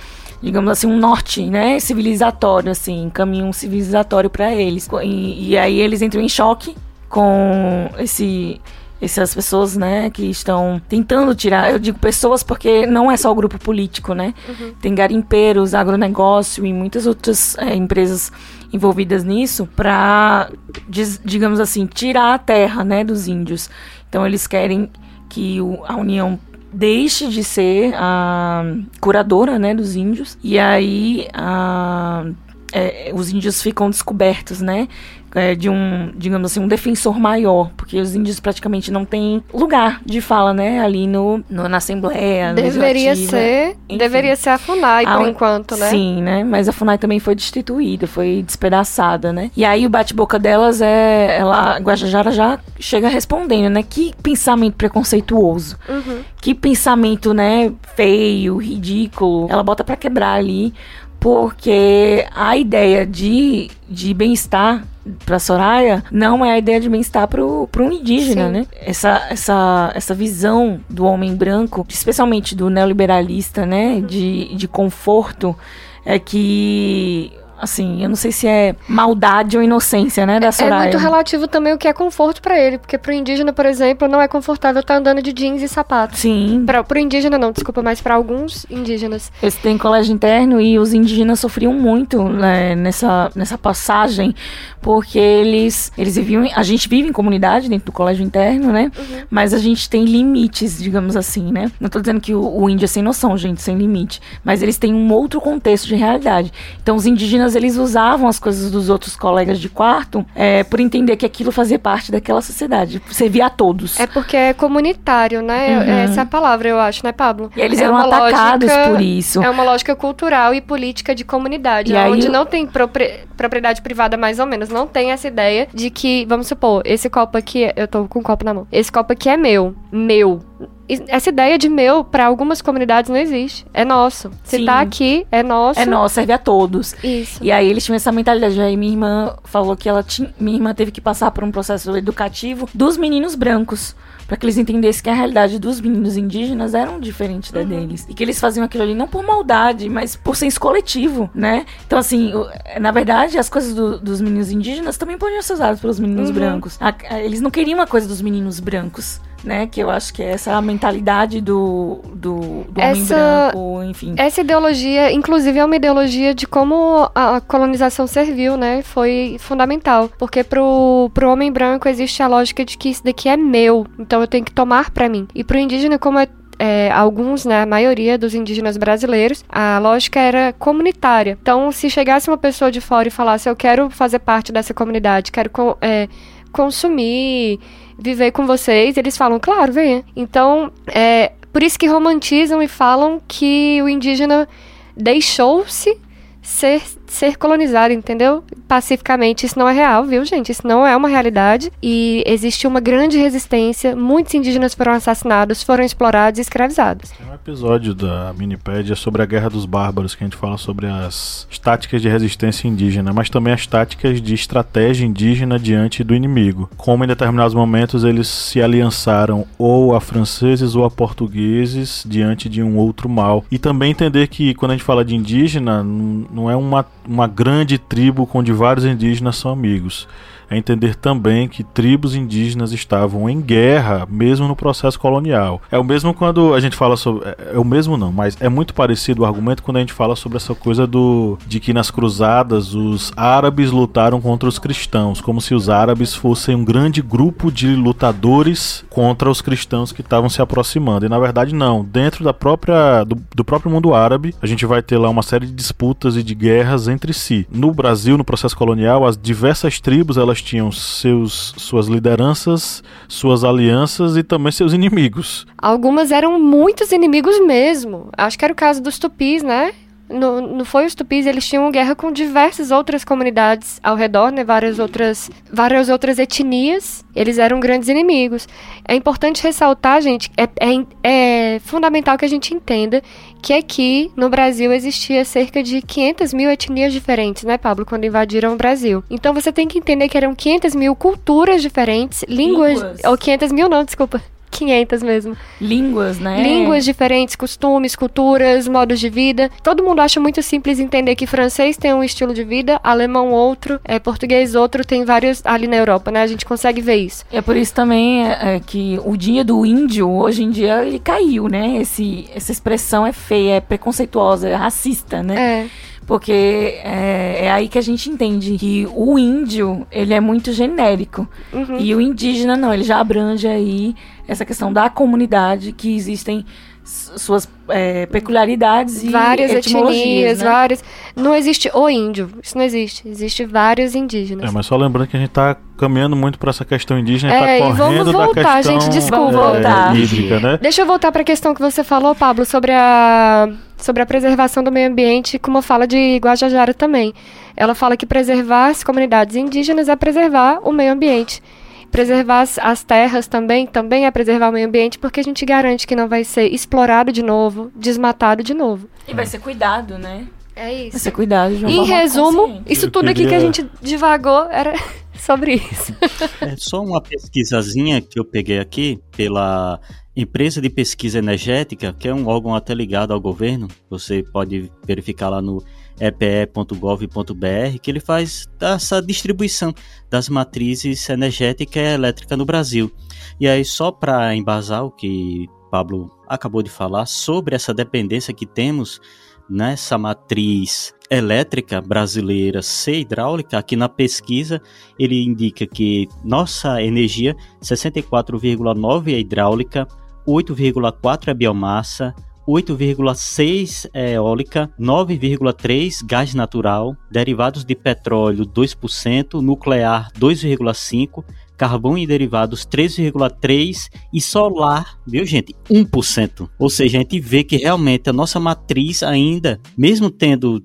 digamos assim, um norte, né, civilizatório, assim, caminho civilizatório para eles. E, e aí eles entram em choque com esse essas pessoas, né, que estão tentando tirar. Eu digo pessoas porque não é só o grupo político, né? Uhum. Tem garimpeiros, agronegócio e muitas outras é, empresas envolvidas nisso para, digamos assim, tirar a terra, né, dos índios. Então eles querem que o, a União deixe de ser a curadora, né, dos índios e aí a, é, os índios ficam descobertos, né? É, de um, digamos assim, um defensor maior, porque os índios praticamente não têm lugar de fala, né, ali no, no na Assembleia. Deveria ser, enfim. deveria ser a FUNAI por enquanto, né? Sim, né, mas a FUNAI também foi destituída, foi despedaçada, né? E aí o bate-boca delas é, ela, a Guajajara já chega respondendo, né, que pensamento preconceituoso, uhum. que pensamento, né, feio, ridículo, ela bota para quebrar ali, porque a ideia de, de bem-estar para Soraya, não é a ideia de bem-estar pro, pro indígena, Sim. né? Essa, essa, essa visão do homem branco, especialmente do neoliberalista, né? De, de conforto, é que. Assim, eu não sei se é maldade ou inocência, né, da É Soraya. muito relativo também o que é conforto pra ele, porque pro indígena, por exemplo, não é confortável estar andando de jeans e sapatos. Sim, Pra, pro indígena não, desculpa, mas pra alguns indígenas. Eles têm colégio interno e os indígenas sofriam muito né, nessa, nessa passagem, porque eles, eles viviam. A gente vive em comunidade dentro do colégio interno, né? Mas a gente tem limites, digamos assim, né? Não tô dizendo que o, o índio é sem noção, gente, sem limite. Mas eles têm um outro contexto de realidade. Então os indígenas, eles usavam as coisas dos outros colegas de quarto é, por entender que aquilo fazia parte daquela sociedade, servia a todos. É porque é comunitário, né? Uhum. Essa é a palavra, eu acho, né, Pablo? E eles É eram atacados lógica- por isso. É uma lógica cultural e política de comunidade, E aí onde não tem propri- propriedade privada, mais ou menos. Não tem essa ideia de que, vamos supor, esse copo aqui, eu tô com o copo na mão. Esse copo aqui é meu. Meu. Essa ideia de meu, pra algumas comunidades, não existe. É nosso. Se Sim. tá aqui, é nosso. É nosso, serve a todos. Isso. E aí eles tinham essa mentalidade. Aí minha irmã falou que ela tinha. Minha irmã teve que passar por um processo educativo dos meninos brancos. Pra que eles entendessem que a realidade dos meninos indígenas eram diferente da deles. E que eles faziam aquilo ali não por maldade, mas por senso coletivo, né? Então, assim, na verdade, as coisas do- dos meninos indígenas também podiam ser usadas pelos meninos Uhum. brancos. A- a- eles não queriam uma coisa dos meninos brancos. Né, que eu acho que é essa a mentalidade do, do, do homem Essa- branco, enfim. Essa ideologia, inclusive, é uma ideologia de como a colonização serviu, né? Foi fundamental. Porque pro, pro homem branco existe a lógica de que isso daqui é meu, então eu tenho que tomar pra mim. E pro indígena, como é, é, alguns, né, a maioria dos indígenas brasileiros, a lógica era comunitária. Então, se chegasse uma pessoa de fora e falasse, eu quero fazer parte dessa comunidade, quero é, consumir, viver com vocês, eles falam, claro, venha. Então, é por isso que romantizam e falam que o indígena deixou-se ser, ser colonizado, entendeu? Pacificamente. Isso não é real, viu, gente? Isso não é uma realidade. E existe uma grande resistência. Muitos indígenas foram assassinados, foram explorados e escravizados. Tem um episódio da Minipédia sobre a Guerra dos Bárbaros, que a gente fala sobre as táticas de resistência indígena, mas também as táticas de estratégia indígena diante do inimigo. Como em determinados momentos eles se aliançaram ou a franceses ou a portugueses diante de um outro mal. E também entender que quando a gente fala de indígena, n- não é uma, uma grande tribo onde vários indígenas são amigos é entender também que tribos indígenas estavam em guerra mesmo no processo colonial. É o mesmo quando a gente fala sobre. É, é o mesmo não, mas é muito parecido o argumento quando a gente fala sobre essa coisa do de que nas cruzadas os árabes lutaram contra os cristãos, como se os árabes fossem um grande grupo de lutadores contra os cristãos que estavam se aproximando. E na verdade não. Dentro da própria do, do próprio mundo árabe, a gente vai ter lá uma série de disputas e de guerras entre si. No Brasil, no processo colonial, as diversas tribos elas tinham seus, suas lideranças, suas alianças e também seus inimigos. Algumas eram muitos inimigos mesmo. Acho que era o caso dos tupis, né? No, não foi os tupis, eles tinham guerra com diversas outras comunidades ao redor, né? Várias outras, várias outras etnias. Eles eram grandes inimigos. É importante ressaltar, gente, é, é, é fundamental que a gente entenda que aqui no Brasil existia cerca de 500 mil etnias diferentes, né, Pablo, quando invadiram o Brasil. Então você tem que entender que eram 500 mil culturas diferentes, línguas. Línguas. Ou 500 mil, não, desculpa. 500 mesmo. Línguas, né? Línguas diferentes, costumes, culturas, modos de vida. Todo mundo acha muito simples entender que francês tem um estilo de vida, alemão outro, é, português outro, tem vários ali na Europa, né? A gente consegue ver isso. É por isso também é, é, que o dia do índio, hoje em dia, ele caiu, né? Esse, essa expressão é feia, é preconceituosa, é racista, né? É. Porque é, é aí que a gente entende que o índio, ele é muito genérico. Uhum. E o indígena não, ele já abrange aí essa questão da comunidade, que existem suas é, peculiaridades e várias etimologias, etnias, né? várias. Não existe o índio, isso não existe. Existe vários indígenas. É, mas só lembrando que a gente tá caminhando muito para essa questão indígena, É, e e tá vamos correndo voltar, da questão gente, desculpa. Vamos voltar. é, hídrica, né? Deixa eu voltar para a questão que você falou, Pablo, sobre a sobre a preservação do meio ambiente, como fala de Guajajara também. Ela fala que preservar as comunidades indígenas é preservar o meio ambiente. Preservar as, as terras também, também é preservar o meio ambiente, porque a gente garante que não vai ser explorado de novo, desmatado de novo. E vai ser cuidado, né? É isso. Esse cuidado, João. Em resumo, isso tudo aqui que a gente divagou era sobre isso. *laughs* É só uma pesquisazinha que eu peguei aqui pela Empresa de Pesquisa Energética, que é um órgão até ligado ao governo. Você pode verificar lá no epe.gov.br que ele faz essa distribuição das matrizes energética e elétrica no Brasil. E aí, só para embasar o que Pablo acabou de falar sobre essa dependência que temos nessa matriz elétrica brasileira ser hidráulica, aqui na pesquisa ele indica que nossa energia 64,9 é hidráulica, 8,4 é biomassa, 8,6 é eólica, 9,3 gás natural, derivados de petróleo 2%, nuclear 2,5, carvão e derivados 3,3 e solar, viu gente, 1%. Ou seja, a gente vê que realmente a nossa matriz ainda, mesmo tendo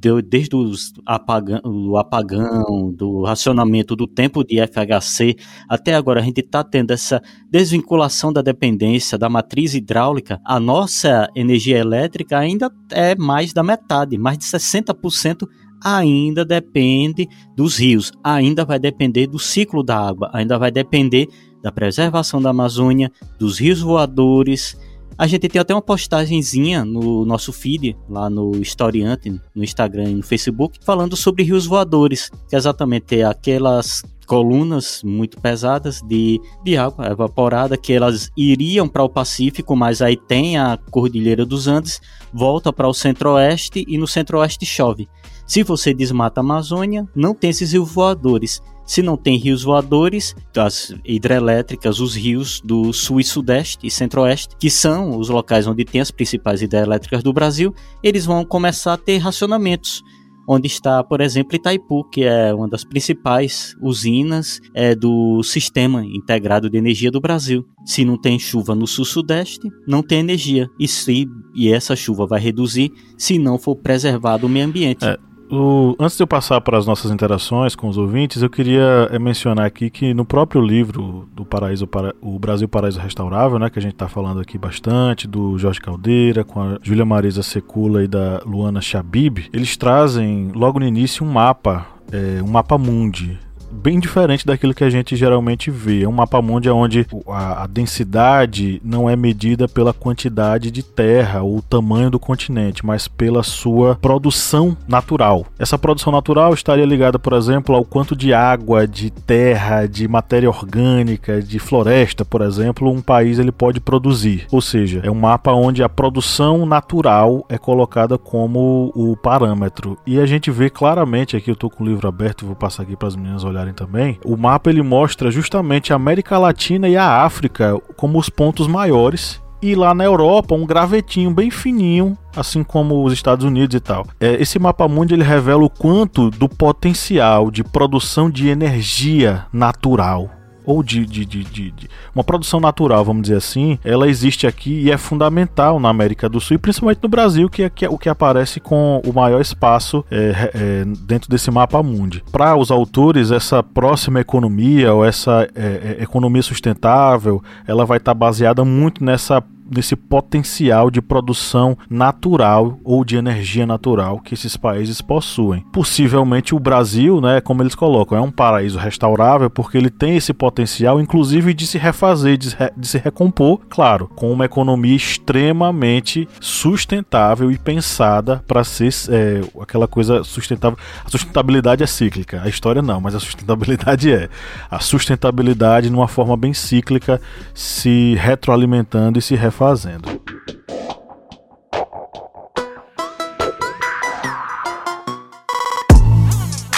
deu- desde os apagão, o apagão, do racionamento do tempo de FHC, até agora a gente está tendo essa desvinculação da dependência da matriz hidráulica, a nossa energia elétrica ainda é mais da metade, mais de 60% ainda depende dos rios, ainda vai depender do ciclo da água, ainda vai depender da preservação da Amazônia, dos rios voadores, a gente tem até uma postagenzinha no nosso feed, lá no Historiante, no Instagram e no Facebook, falando sobre rios voadores, que é exatamente aquelas colunas muito pesadas de, de água evaporada que elas iriam para o Pacífico, mas aí tem a Cordilheira dos Andes, volta para o centro-oeste e no centro-oeste chove. Se você desmata a Amazônia, não tem esses rios voadores. Se não tem rios voadores, as hidrelétricas, os rios do sul e sudeste e centro-oeste, que são os locais onde tem as principais hidrelétricas do Brasil, eles vão começar a ter racionamentos. Onde está, por exemplo, Itaipu, que é uma das principais usinas é, do sistema integrado de energia do Brasil. Se não tem chuva no sul-sudeste, não tem energia. E, se, e essa chuva vai reduzir se não for preservado o meio ambiente. É. O- antes de eu passar para as nossas interações com os ouvintes, eu queria eh, mencionar aqui que no próprio livro do Paraíso, Para- o Brasil Paraíso Restaurável, né, que a gente está falando aqui bastante, do Jorge Caldeira, com a Júlia Marisa Secula e da Luana Chabib, eles trazem logo no início um mapa, eh, um mapa mundi. Bem diferente daquilo que a gente geralmente vê. É um mapa mundi onde a, a densidade não é medida pela quantidade de terra ou tamanho do continente, mas pela sua produção natural. Essa produção natural estaria ligada, por exemplo, ao quanto de água, de terra, de matéria orgânica, de floresta, por exemplo, um país ele pode produzir. Ou seja, é um mapa onde a produção natural é colocada como o parâmetro. E a gente vê claramente aqui, eu estou com o livro aberto, vou passar aqui para as meninas olharem também. O mapa ele mostra justamente a América Latina e a África como os pontos maiores e lá na Europa um gravetinho bem fininho, assim como os Estados Unidos e tal. É, esse mapa mundi ele revela o quanto do potencial de produção de energia natural ou de, de, de, de- uma produção natural, vamos dizer assim, ela existe aqui e é fundamental na América do Sul e principalmente no Brasil, que é, que é o que aparece com o maior espaço é, é, dentro desse mapa mundi. Para os autores, essa próxima economia ou essa é, é, economia sustentável, ela vai estar baseada muito nessa nesse potencial de produção natural ou de energia natural que esses países possuem. Possivelmente o Brasil, né, como eles colocam, é um paraíso restaurável porque ele tem esse potencial, inclusive de se refazer, de de se recompor, claro, com uma economia extremamente sustentável e pensada para ser é, aquela coisa sustentável. A sustentabilidade é cíclica, a história não, mas a sustentabilidade é. A sustentabilidade numa forma bem cíclica, se retroalimentando e se refazendo.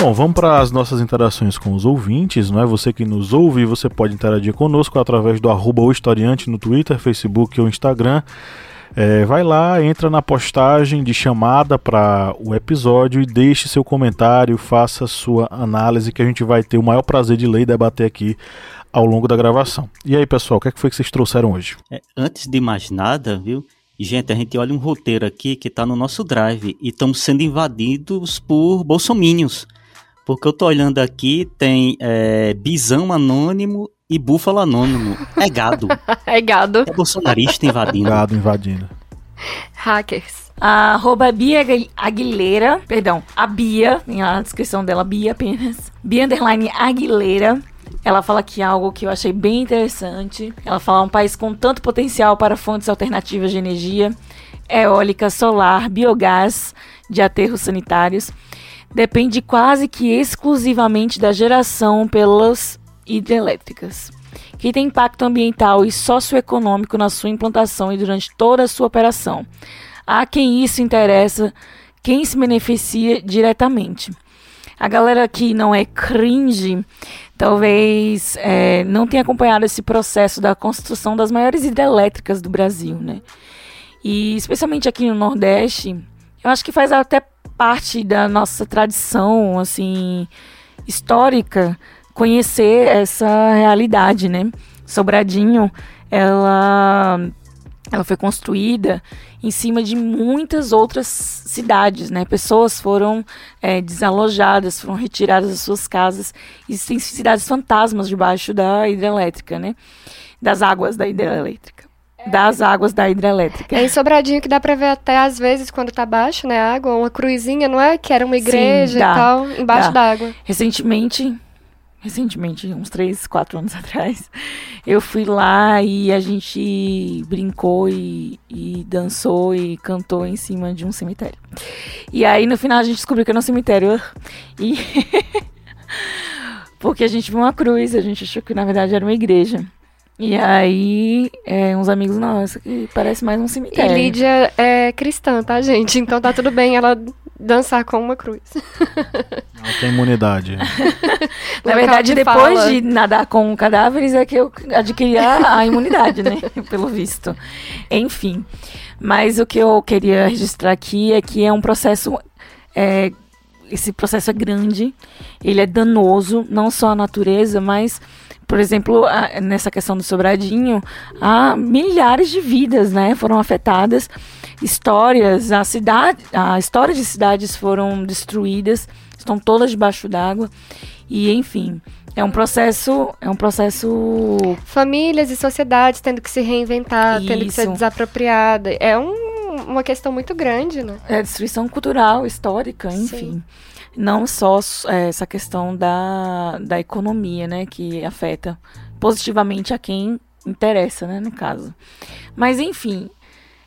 Bom, vamos para as nossas interações com os ouvintes, não é? Você que nos ouve, você pode interagir conosco através do arroba historiante no Twitter, Facebook ou Instagram. É, vai lá, entra na postagem de chamada para o episódio e deixe seu comentário, faça sua análise que a gente vai ter o maior prazer de ler e debater aqui ao longo da gravação. E aí, pessoal, o que, é que foi que vocês trouxeram hoje? É, antes de mais nada, viu? Gente, a gente olha um roteiro aqui que tá no nosso drive e estamos sendo invadidos por bolsominions. Porque eu tô olhando aqui, tem é, bisão anônimo e búfalo anônimo. É gado. *laughs* É gado. É bolsonarista invadindo. Gado invadindo. Hackers. A arroba Bia Aguilera, perdão, a Bia, tem a descrição dela, Bia apenas. Bia Underline Aguilera. Ela fala é algo que eu achei bem interessante. Ela fala um país com tanto potencial para fontes alternativas de energia, eólica, solar, biogás, de aterros sanitários, depende quase que exclusivamente da geração pelas hidrelétricas que tem impacto ambiental e socioeconômico na sua implantação e durante toda a sua operação. Há quem isso interessa, quem se beneficia diretamente. A galera que não é cringe, talvez é, não tenha acompanhado esse processo da construção das maiores hidrelétricas do Brasil, né? E especialmente aqui no Nordeste, eu acho que faz até parte da nossa tradição, assim, histórica, conhecer essa realidade, né? Sobradinho, ela ela foi construída em cima de muitas outras cidades, né? Pessoas foram é, desalojadas, foram retiradas das suas casas. Existem cidades fantasmas debaixo da hidrelétrica, né? Das águas da hidrelétrica. Das águas da hidrelétrica. É em Sobradinho que dá pra ver até, às vezes, quando tá baixo, né, a água, uma cruzinha, não é? Que era uma igreja Sim, dá, e tal, embaixo d'água. Recentemente, recentemente, uns 3, 4 anos *laughs* atrás, eu fui lá e a gente brincou e, e, dançou e cantou em cima de um cemitério. E aí no final a gente descobriu que era um cemitério e *laughs* porque a gente viu uma cruz, a gente achou que na verdade era uma igreja. E aí, é, uns amigos, nossa, que parece mais um cemitério. E Lídia é cristã, tá, gente? Então tá tudo bem ela dançar com uma cruz. *laughs* Ela tem imunidade. Na verdade, depois fala. de nadar com cadáveres é que eu adquiri a, a imunidade, né? *laughs* Pelo visto. Enfim. Mas o que eu queria registrar aqui é que é um processo. É, esse processo é grande, ele é danoso, não só à natureza, mas por exemplo, nessa questão do Sobradinho, há milhares de vidas, né, foram afetadas, histórias, a cidade, a história de cidades foram destruídas, estão todas debaixo d'água e, enfim, é um processo, é um processo. Famílias e sociedades tendo que se reinventar, Isso. tendo que ser desapropriada. É um, uma questão muito grande, né? É destruição cultural, histórica, enfim. Sim não só é, essa questão da, da economia, né, que afeta positivamente a quem interessa, né, no caso. Mas enfim,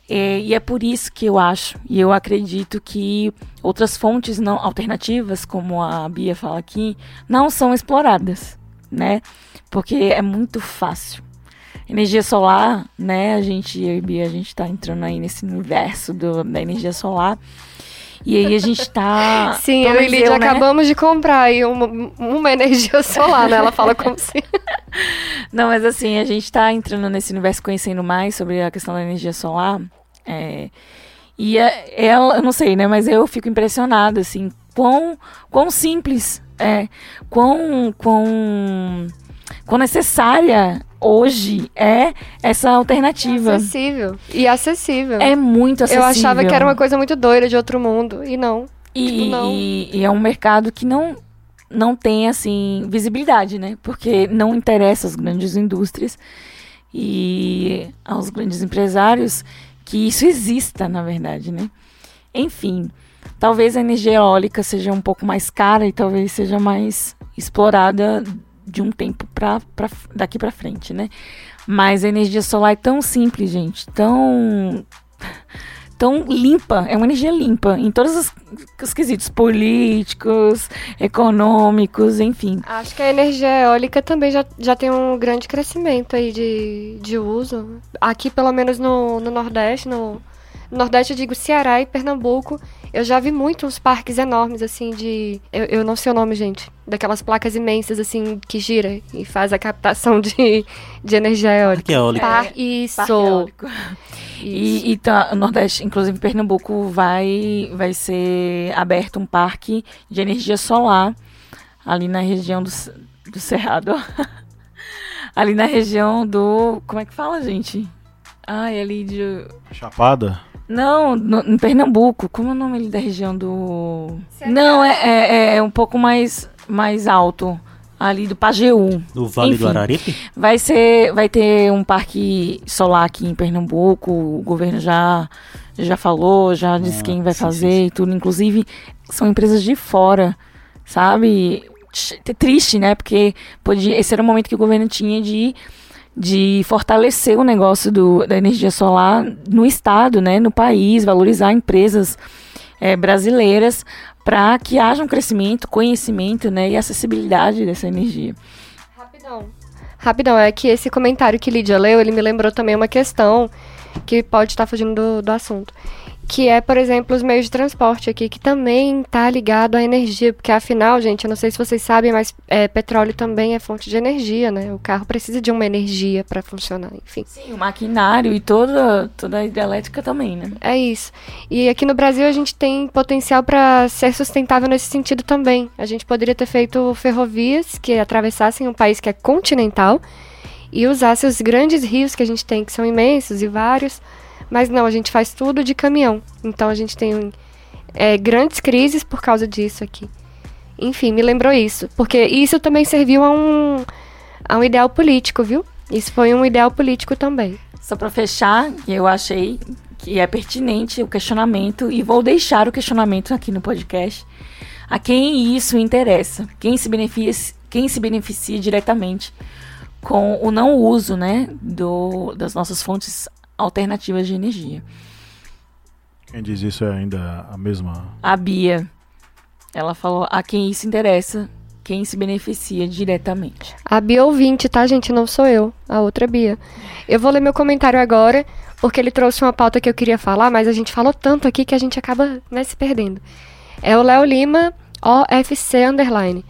é, e é por isso que eu acho e eu acredito que outras fontes não alternativas, como a Bia fala aqui, não são exploradas, né? Porque é muito fácil. Energia solar, né? A gente, eu e Bia, a gente está entrando aí nesse universo do, da energia solar. E aí a gente tá. *laughs* Sim, eu e Lídia né? acabamos de comprar aí uma, uma energia solar, né? Ela fala como se. *laughs* Não, mas assim, a gente tá entrando nesse universo conhecendo mais sobre a questão da energia solar. É, e é, ela, eu não sei, né? Mas eu fico impressionada, assim, quão, quão simples é, quão, quão, quão necessária hoje é essa alternativa. É acessível. E acessível. É muito acessível. Eu achava que era uma coisa muito doida de outro mundo. E não. E, tipo, não. e, e é um mercado que não, não tem, assim, visibilidade, né? Porque não interessa às grandes indústrias e aos grandes empresários que isso exista, na verdade, né? Enfim, talvez a energia eólica seja um pouco mais cara e talvez seja mais explorada de um tempo pra, pra, daqui para frente, né? Mas a energia solar é tão simples, gente, tão tão limpa, é uma energia limpa em todos os, os, quesitos políticos, econômicos, enfim. Acho que a energia eólica também já, já tem um grande crescimento aí de, de uso. Aqui, pelo menos no, no Nordeste, no, Nordeste, eu digo Ceará e Pernambuco, eu já vi muitos parques enormes, assim, de. Eu, eu não sei o nome, gente. Daquelas placas imensas, assim, que gira e faz a captação de, de energia eólica. Parque eólico. Par, isso. Parque eólico. E, e tá, no Nordeste, inclusive Pernambuco, vai, vai ser aberto um parque de energia solar ali na região do, do Cerrado. *laughs* ali na região do. Como é que fala, gente? Ai, ali de. Chapada? Não, no, em Pernambuco. Como é o nome da região do. Não, é, é, é, um pouco mais, mais alto. Ali do Pajeú. Do Vale Enfim, do Araripe? Vai ser. Vai ter um parque solar aqui em Pernambuco. O governo já, já falou, já disse Ah, quem vai sim, fazer sim, e tudo. Inclusive, são empresas de fora, sabe? Triste, né? Porque podia, esse era o momento que o governo tinha de, de fortalecer o negócio do, da energia solar no estado, né? No país, valorizar empresas eh, brasileiras para que haja um crescimento, conhecimento, né? E acessibilidade dessa energia. Rapidão. Rapidão, é que esse comentário que Lídia leu, ele me lembrou também uma questão que pode estar fugindo do, do assunto. Que é, por exemplo, os meios de transporte aqui, que também está ligado à energia. Porque, afinal, gente, eu não sei se vocês sabem, mas é, petróleo também é fonte de energia, né? O carro precisa de uma energia para funcionar, enfim. Sim, o maquinário e toda, toda a hidrelétrica também, né? É isso. E aqui no Brasil a gente tem potencial para ser sustentável nesse sentido também. A gente poderia ter feito ferrovias que atravessassem um país que é continental e usasse os grandes rios que a gente tem, que são imensos e vários. Mas não, a gente faz tudo de caminhão. Então a gente tem é, grandes crises por causa disso aqui. Enfim, me lembrou isso. Porque isso também serviu a um, a um ideal político, viu? Isso foi um ideal político também. Só para fechar, eu achei que é pertinente o questionamento e vou deixar o questionamento aqui no podcast. A quem isso interessa? Quem se beneficia, quem se beneficia diretamente com o não uso, né, do, das nossas fontes alternativas de energia? Quem diz isso é ainda a mesma. A Bia, ela falou a quem isso interessa, quem se beneficia diretamente. A Bia ouvinte, tá, gente? Não sou eu. A outra Bia. Eu vou ler meu comentário agora, porque ele trouxe uma pauta que eu queria falar, mas a gente falou tanto aqui que a gente acaba né, se perdendo. É o Léo Lima, OFC Underline.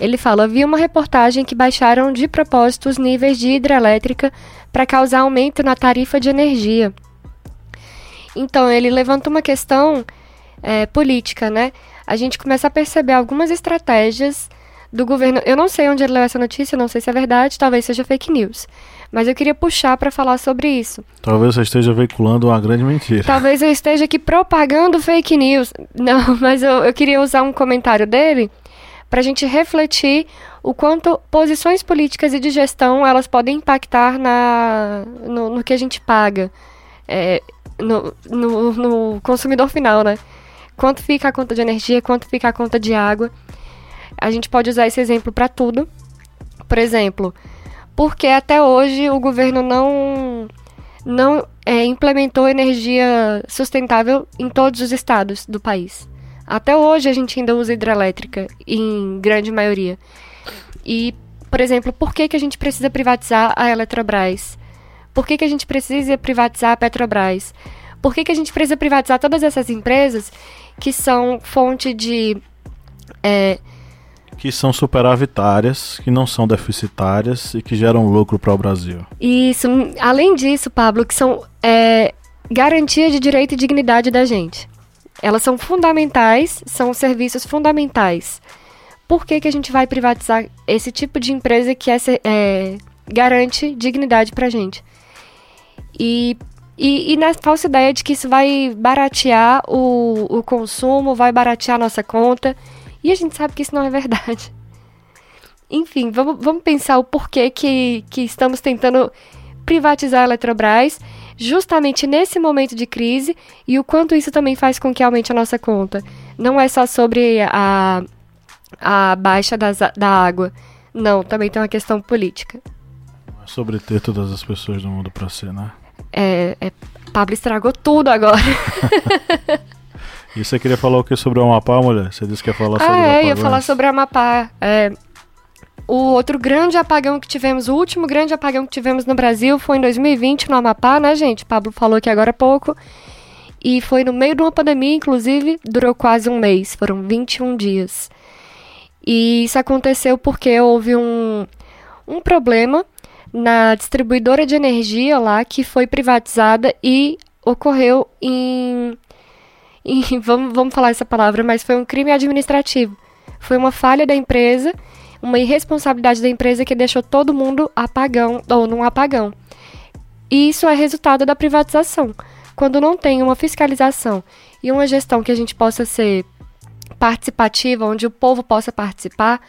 Ele fala: vi uma reportagem que baixaram de propósito os níveis de hidrelétrica para causar aumento na tarifa de energia. Então, ele levanta uma questão é, política, né? A gente começa a perceber algumas estratégias do governo. Eu não sei onde ele leu essa notícia, não sei se é verdade, talvez seja fake news. Mas eu queria puxar para falar sobre isso. Talvez você esteja veiculando uma grande mentira. Talvez eu esteja aqui propagando fake news. *laughs* Não, mas eu, eu queria usar um comentário dele para a gente refletir o quanto posições políticas e de gestão elas podem impactar na, no, no que a gente paga. É, no, no, no consumidor final, né? Quanto fica a conta de energia, quanto fica a conta de água. A gente pode usar esse exemplo para tudo. Por exemplo, porque até hoje o governo não, não é, implementou energia sustentável em todos os estados do país. Até hoje a gente ainda usa hidrelétrica, em grande maioria. E, por exemplo, por que, que a gente precisa privatizar a Eletrobras? Por que, que a gente precisa privatizar a Petrobras? Por que, que a gente precisa privatizar todas essas empresas que são fonte de. É, Que são superavitárias, que não são deficitárias e que geram lucro para o Brasil. Isso, além disso, Pablo, que são é, garantia de direito e dignidade da gente. Elas são fundamentais, são serviços fundamentais. Por que, que a gente vai privatizar esse tipo de empresa que é, é, garante dignidade pra gente? E, e, e, na falsa ideia de que isso vai baratear o, o consumo, vai baratear a nossa conta. E a gente sabe que isso não é verdade. Enfim, vamos, vamos pensar o porquê que, que estamos tentando privatizar a Eletrobras justamente nesse momento de crise e o quanto isso também faz com que aumente a nossa conta. Não é só sobre a, a baixa das, da água. Não, também tem uma questão política. É sobre ter todas as pessoas do mundo para ser, né? É, é, Pablo estragou tudo agora. *laughs* E você queria falar o que sobre o Amapá, mulher? Você disse que ia falar ah, sobre é, o eu ia falar sobre o Amapá. É, o outro grande apagão que tivemos, o último grande apagão que tivemos no Brasil foi em 2020 no Amapá, né, gente? Pablo falou aqui agora há pouco. E foi no meio de uma pandemia, inclusive, durou quase um mês, foram 21 dias. E isso aconteceu porque houve um, um problema na distribuidora de energia lá que foi privatizada e ocorreu em. em *laughs* vamos, vamos falar essa palavra, mas foi um crime administrativo. Foi uma falha da empresa, uma irresponsabilidade da empresa que deixou todo mundo apagão ou num apagão. E isso é resultado da privatização. Quando não tem uma fiscalização e uma gestão que a gente possa ser participativa, onde o povo possa participar,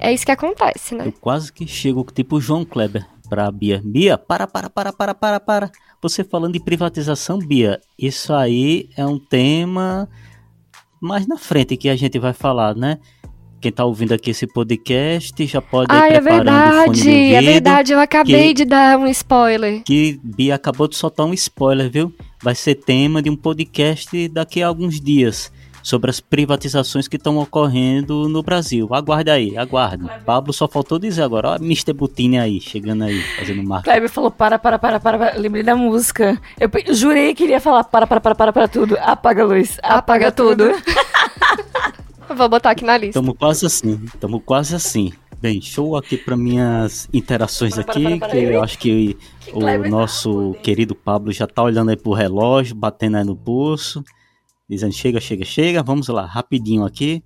é isso que acontece, né? Eu quase que chego tipo João Kleber pra Bia. Bia, para, para, para, para, para, para. Você falando de privatização, Bia, isso aí é um tema mais na frente que a gente vai falar, né? Quem tá ouvindo aqui esse podcast já pode Ai, ir é preparando o fone verdade, de ouvido, é verdade. Eu acabei que- de dar um spoiler. Que Bia acabou de soltar um spoiler, viu? Vai ser tema de um podcast daqui a alguns dias sobre as privatizações que estão ocorrendo no Brasil. Aguarde aí, aguarde. Pablo só faltou dizer agora, ó, Mr. Butini aí, chegando aí, fazendo marca. Kleber falou para, para, para, para, para. Lembrei da música. Eu jurei que ele ia falar para, para, para, para, para tudo. Apaga a luz. Apaga tudo. *laughs* Eu Vou botar aqui na lista. Tamo quase assim, tamo quase assim. Bem, show aqui para minhas interações Para, aqui, para, para, que eu- acho que o Kleber tá nosso querido Pablo já tá olhando aí pro relógio, batendo aí no pulso, dizendo chega, chega, chega, vamos lá, rapidinho aqui.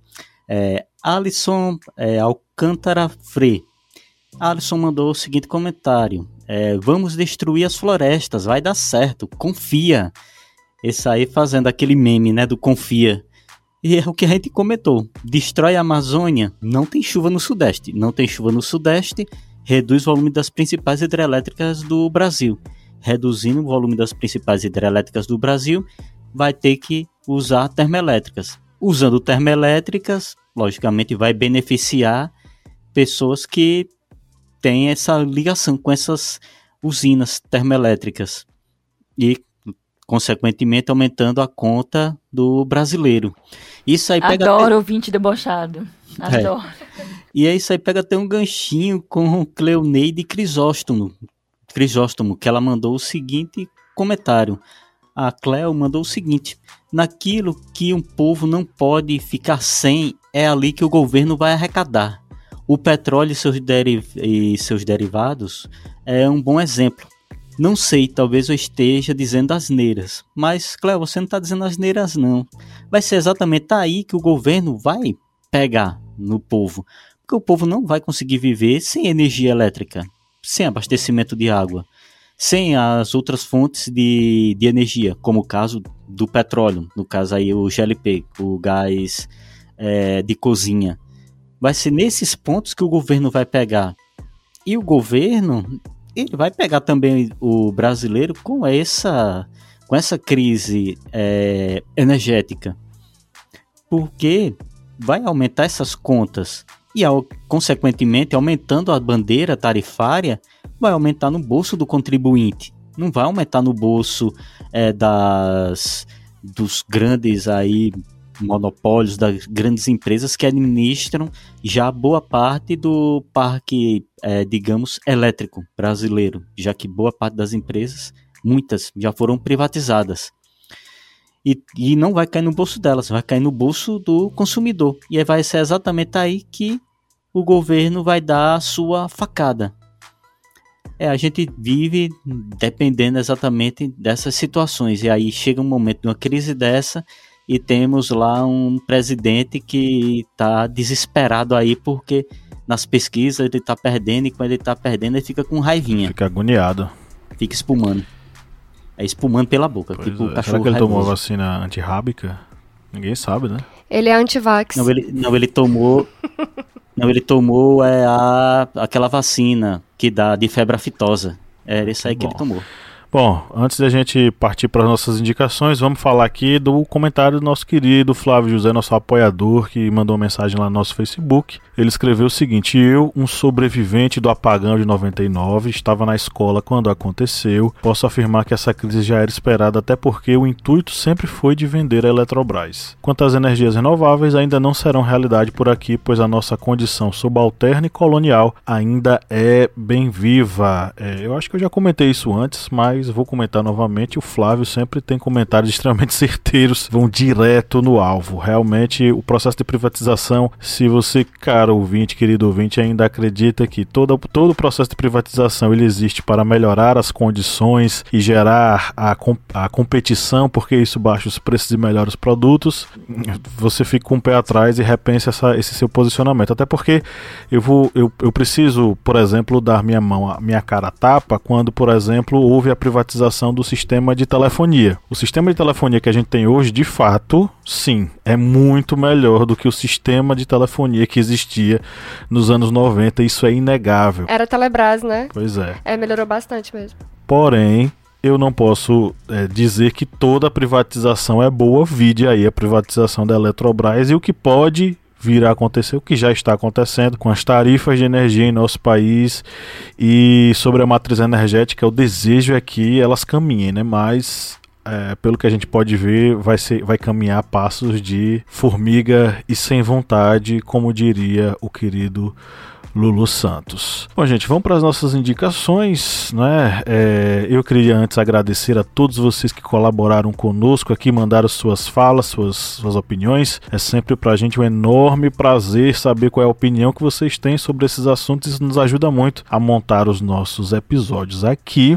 É, Alisson é, Alcântara Fre. Alisson mandou o seguinte comentário: é, Vamos destruir as florestas, vai dar certo, confia. Esse aí fazendo aquele meme, né, do confia. E é o que a gente comentou. Destrói a Amazônia, não tem chuva no Sudeste. Não tem chuva no Sudeste, reduz o volume das principais hidrelétricas do Brasil. Reduzindo o volume das principais hidrelétricas do Brasil, vai ter que usar termoelétricas. Usando termoelétricas, logicamente vai beneficiar pessoas que têm essa ligação com essas usinas termoelétricas. E, consequentemente, aumentando a conta do brasileiro. Isso aí pega Adoro ouvinte debochado. Adoro. e aí isso aí pega até um ganchinho com Cleoneide Crisóstomo, Crisóstomo, que ela mandou o seguinte comentário. A Cleo mandou o seguinte: naquilo que um povo não pode ficar sem, é ali que o governo vai arrecadar. O petróleo e seus, deri- e seus derivados é um bom exemplo. Não sei, talvez eu esteja dizendo asneiras, mas Cleo, você não está dizendo asneiras não. Vai ser exatamente aí que o governo vai pegar no povo. Porque o povo não vai conseguir viver sem energia elétrica, sem abastecimento de água, sem as outras fontes de, de energia, como o caso do petróleo, no caso aí o GLP, o gás eh, de cozinha. Vai ser nesses pontos que o governo vai pegar. E o governo, ele vai pegar também o brasileiro com essa, com essa crise eh, energética. Porque vai aumentar essas contas e, ao, consequentemente, aumentando a bandeira tarifária, vai aumentar no bolso do contribuinte. Não vai aumentar no bolso eh, das dos grandes aí monopólios das grandes empresas que administram já boa parte do parque, eh, digamos, elétrico brasileiro, já que boa parte das empresas, muitas, já foram privatizadas. E, e não vai cair no bolso delas, vai cair no bolso do consumidor. E vai ser exatamente aí que o governo vai dar a sua facada. É, a gente vive dependendo exatamente dessas situações. E aí chega um momento de uma crise dessa e temos lá um presidente que está desesperado aí porque nas pesquisas ele está perdendo e quando ele está perdendo ele fica com raivinha, Fica agoniado. fica espumando. É espumando pela boca, Pois tipo é. o Será cachorro que ele tomou raivoso. vacina antirrábica? Ninguém sabe, né? Ele é antivax. Não, ele, não, ele tomou. *laughs* não, ele tomou é, a, aquela vacina que dá de febre aftosa. Era isso aí que ele tomou. Bom, antes da gente partir para as nossas indicações, vamos falar aqui do comentário do nosso querido Flávio José, nosso apoiador, que mandou uma mensagem lá no nosso Facebook. Ele escreveu o seguinte: Eu, um sobrevivente do apagão de 99, estava na escola quando aconteceu. Posso afirmar que essa crise já era esperada, até porque o intuito sempre foi de vender a Eletrobras. Quanto às energias renováveis, ainda não serão realidade por aqui, pois a nossa condição subalterna e colonial ainda é bem viva. É, eu acho que eu já comentei isso antes, mas vou comentar novamente. O Flávio sempre tem comentários *laughs* extremamente certeiros, vão direto no alvo. Realmente, o processo de privatização, se você, cara ouvinte, querido ouvinte, ainda acredita que todo, todo o processo de privatização ele existe para melhorar as condições e gerar a, a competição, porque isso baixa os preços e melhora os produtos, você fica com o pé atrás e repensa essa- esse seu posicionamento. Até porque eu vou eu, eu preciso, por exemplo, dar minha mão, minha cara tapa quando, por exemplo, houve a privatização do sistema de telefonia. O sistema de telefonia que a gente tem hoje, de fato, sim, é muito melhor do que o sistema de telefonia que existia nos anos 90, isso é inegável. Era Telebrás, né? Pois é. É, melhorou bastante mesmo. Porém, eu não posso é, dizer que toda privatização é boa, vide aí a privatização da Eletrobras e o que pode vir a acontecer, o que já está acontecendo com as tarifas de energia em nosso país e sobre a matriz energética, o desejo é que elas caminhem, né? Mas é, pelo que a gente pode ver, vai, ser, vai caminhar passos de formiga e sem vontade, como diria o querido Lulu Santos. Bom, gente, vamos para as nossas indicações, né? É, eu queria antes agradecer a todos vocês que colaboraram conosco aqui, mandaram suas falas, suas, suas opiniões. É sempre para a gente um enorme prazer saber qual é a opinião que vocês têm sobre esses assuntos. Isso nos ajuda muito a montar os nossos episódios aqui.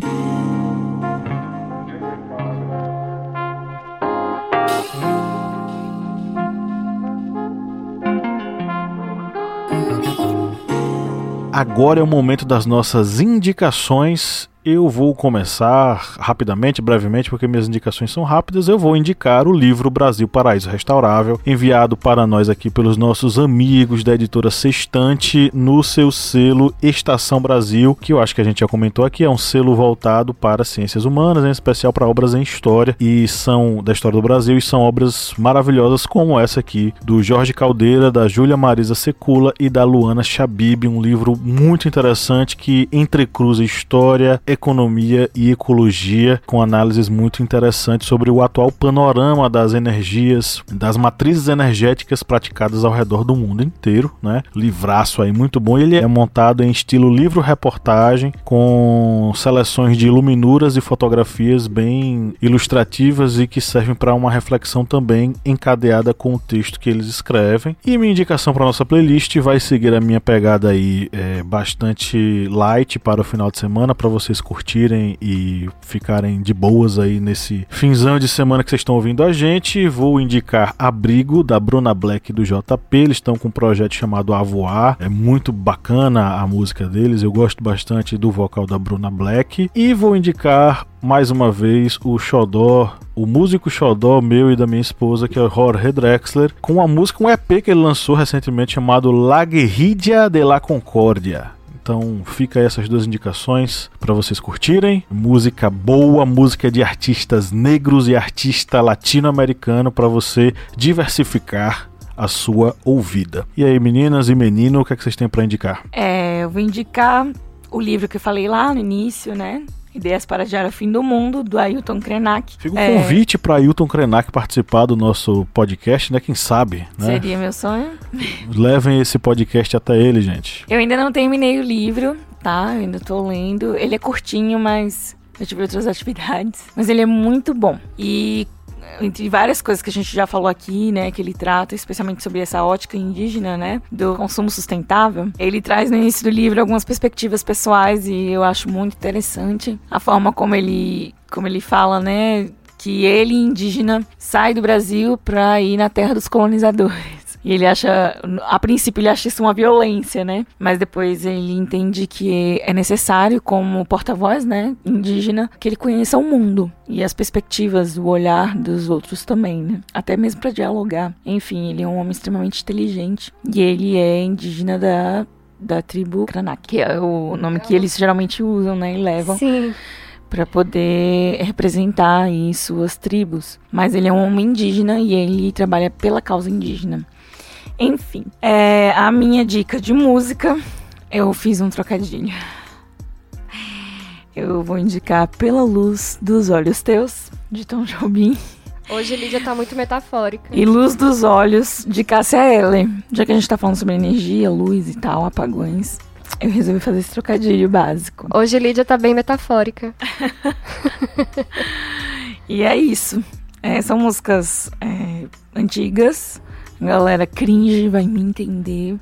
Agora é o momento das nossas indicações eu vou começar rapidamente, brevemente, porque minhas indicações são rápidas. Eu vou indicar o livro Brasil Paraíso Restaurável, enviado para nós aqui pelos nossos amigos da editora Sextante no seu selo Estação Brasil, que eu acho que a gente já comentou aqui, é um selo voltado para ciências humanas, em especial para obras em história e são da história do Brasil e são obras maravilhosas como essa aqui do Jorge Caldeira, da Júlia Marisa Secula e da Luana Chabib, um livro muito interessante que entrecruza história, economia e ecologia, com análises muito interessantes sobre o atual panorama das energias, das matrizes energéticas praticadas ao redor do mundo inteiro, né? Livraço aí muito bom. Ele é montado em estilo livro-reportagem, com seleções de iluminuras e fotografias bem ilustrativas e que servem para uma reflexão também encadeada com o texto que eles escrevem. E minha indicação para nossa playlist vai seguir a minha pegada aí é, bastante light para o final de semana, para vocês curtirem e ficarem de boas aí nesse finzão de semana que vocês estão ouvindo a gente. Vou indicar Abrigo, da Bruna Black do JP. Eles estão com um projeto chamado Avoar. É muito bacana a música deles. Eu gosto bastante do vocal da Bruna Black. E vou indicar mais uma vez o Xodó, o músico Xodó meu e da minha esposa, que é o Jorge Drexler, com uma música, um EP que ele lançou recentemente chamado La Guerrilla de la Concórdia. Então fica essas duas indicações para vocês curtirem. Música boa, música de artistas negros e artista latino-americano para você diversificar a sua ouvida. E aí, meninas e menino, o que, é que vocês têm para indicar? É, eu vou indicar o livro que eu falei lá no início, né? Ideias para Adiar o Fim do Mundo, do Ailton Krenak. Fica um é... convite para Ailton Krenak participar do nosso podcast, né? Quem sabe, né? Seria meu sonho. Levem esse podcast até ele, gente. Eu ainda não terminei o livro, tá? Eu ainda tô lendo. Ele é curtinho, mas eu tive outras atividades. Mas ele é muito bom. E entre várias coisas que a gente já falou aqui, né, que ele trata, especialmente sobre essa ótica indígena, né, do consumo sustentável, ele traz no início do livro algumas perspectivas pessoais e eu acho muito interessante a forma como ele, como ele fala, né, que ele indígena sai do Brasil para ir na terra dos colonizadores. E ele acha, a princípio ele acha isso uma violência, né? Mas depois ele entende que é necessário, como porta-voz, né, indígena, que ele conheça o mundo e as perspectivas, o olhar dos outros também, né? Até mesmo para dialogar. Enfim, ele é um homem extremamente inteligente e ele é indígena da da tribo Kranak, que é o nome que eles geralmente usam, né, e levam. Sim para poder representar aí suas tribos. Mas ele é um homem indígena e ele trabalha pela causa indígena. Enfim, é, a minha dica de música, eu fiz um trocadilho. Eu vou indicar Pela Luz dos Olhos Teus, de Tom Jobim. Hoje Lídia tá muito metafórica. E Luz dos Olhos, de Cássia Eller. Já que a gente tá falando sobre energia, luz e tal, apagões, eu resolvi fazer esse trocadilho básico. Hoje Lídia tá bem metafórica. *laughs* e é isso. É, são músicas é, antigas, galera cringe vai me entender.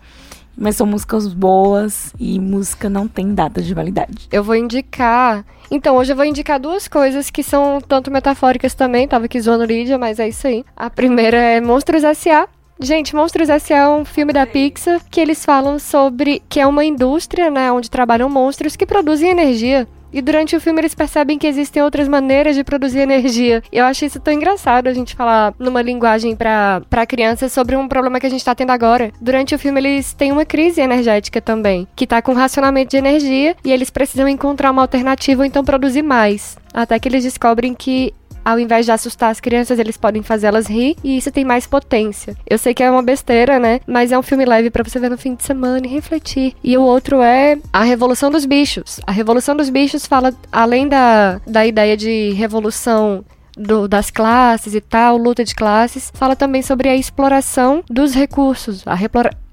Mas são músicas boas e música não tem data de validade. Eu vou indicar. Então, hoje eu vou indicar duas coisas que são tanto metafóricas também. Tava aqui zoando Lídia, mas é isso aí. A primeira é Monstros S.A. Gente, Monstros S.A. é um filme da Pixar que eles falam sobre que é uma indústria, né, onde trabalham monstros que produzem energia. E durante o filme eles percebem que existem outras maneiras de produzir energia. E eu acho isso tão engraçado a gente falar numa linguagem para crianças sobre um problema que a gente tá tendo agora. Durante o filme eles têm uma crise energética também, que tá com racionamento de energia e eles precisam encontrar uma alternativa ou então produzir mais. Até que eles descobrem que ao invés de assustar as crianças, eles podem fazê-las rir e isso tem mais potência. Eu sei que é uma besteira, né? Mas é um filme leve para você ver no fim de semana e refletir. E o outro é A Revolução dos Bichos. A Revolução dos Bichos fala, além da, da ideia de revolução do, das classes e tal, luta de classes, fala também sobre a exploração dos recursos, a,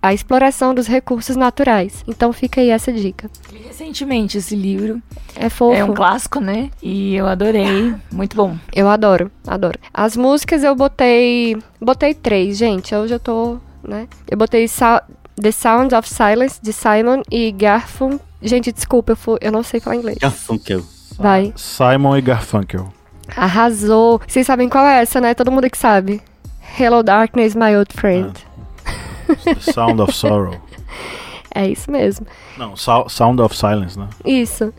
a exploração dos recursos naturais. Então fica aí essa dica. Li recentemente esse livro. É fofo. É um clássico, né? E eu adorei. Muito bom. Eu adoro, adoro. As músicas eu botei. Botei três, gente. Hoje eu tô. né? Eu botei The Sound of Silence, de Simon e Garfunkel. Gente, desculpa, eu, fui, eu não sei falar inglês. Garfunkel. Vai. Simon e Garfunkel. Arrasou. Vocês sabem qual é essa, né? Todo mundo que sabe. Hello Darkness, my old friend. Ah, the *laughs* Sound of Sorrow. É isso mesmo. Não, so Sound of Silence, né? Isso.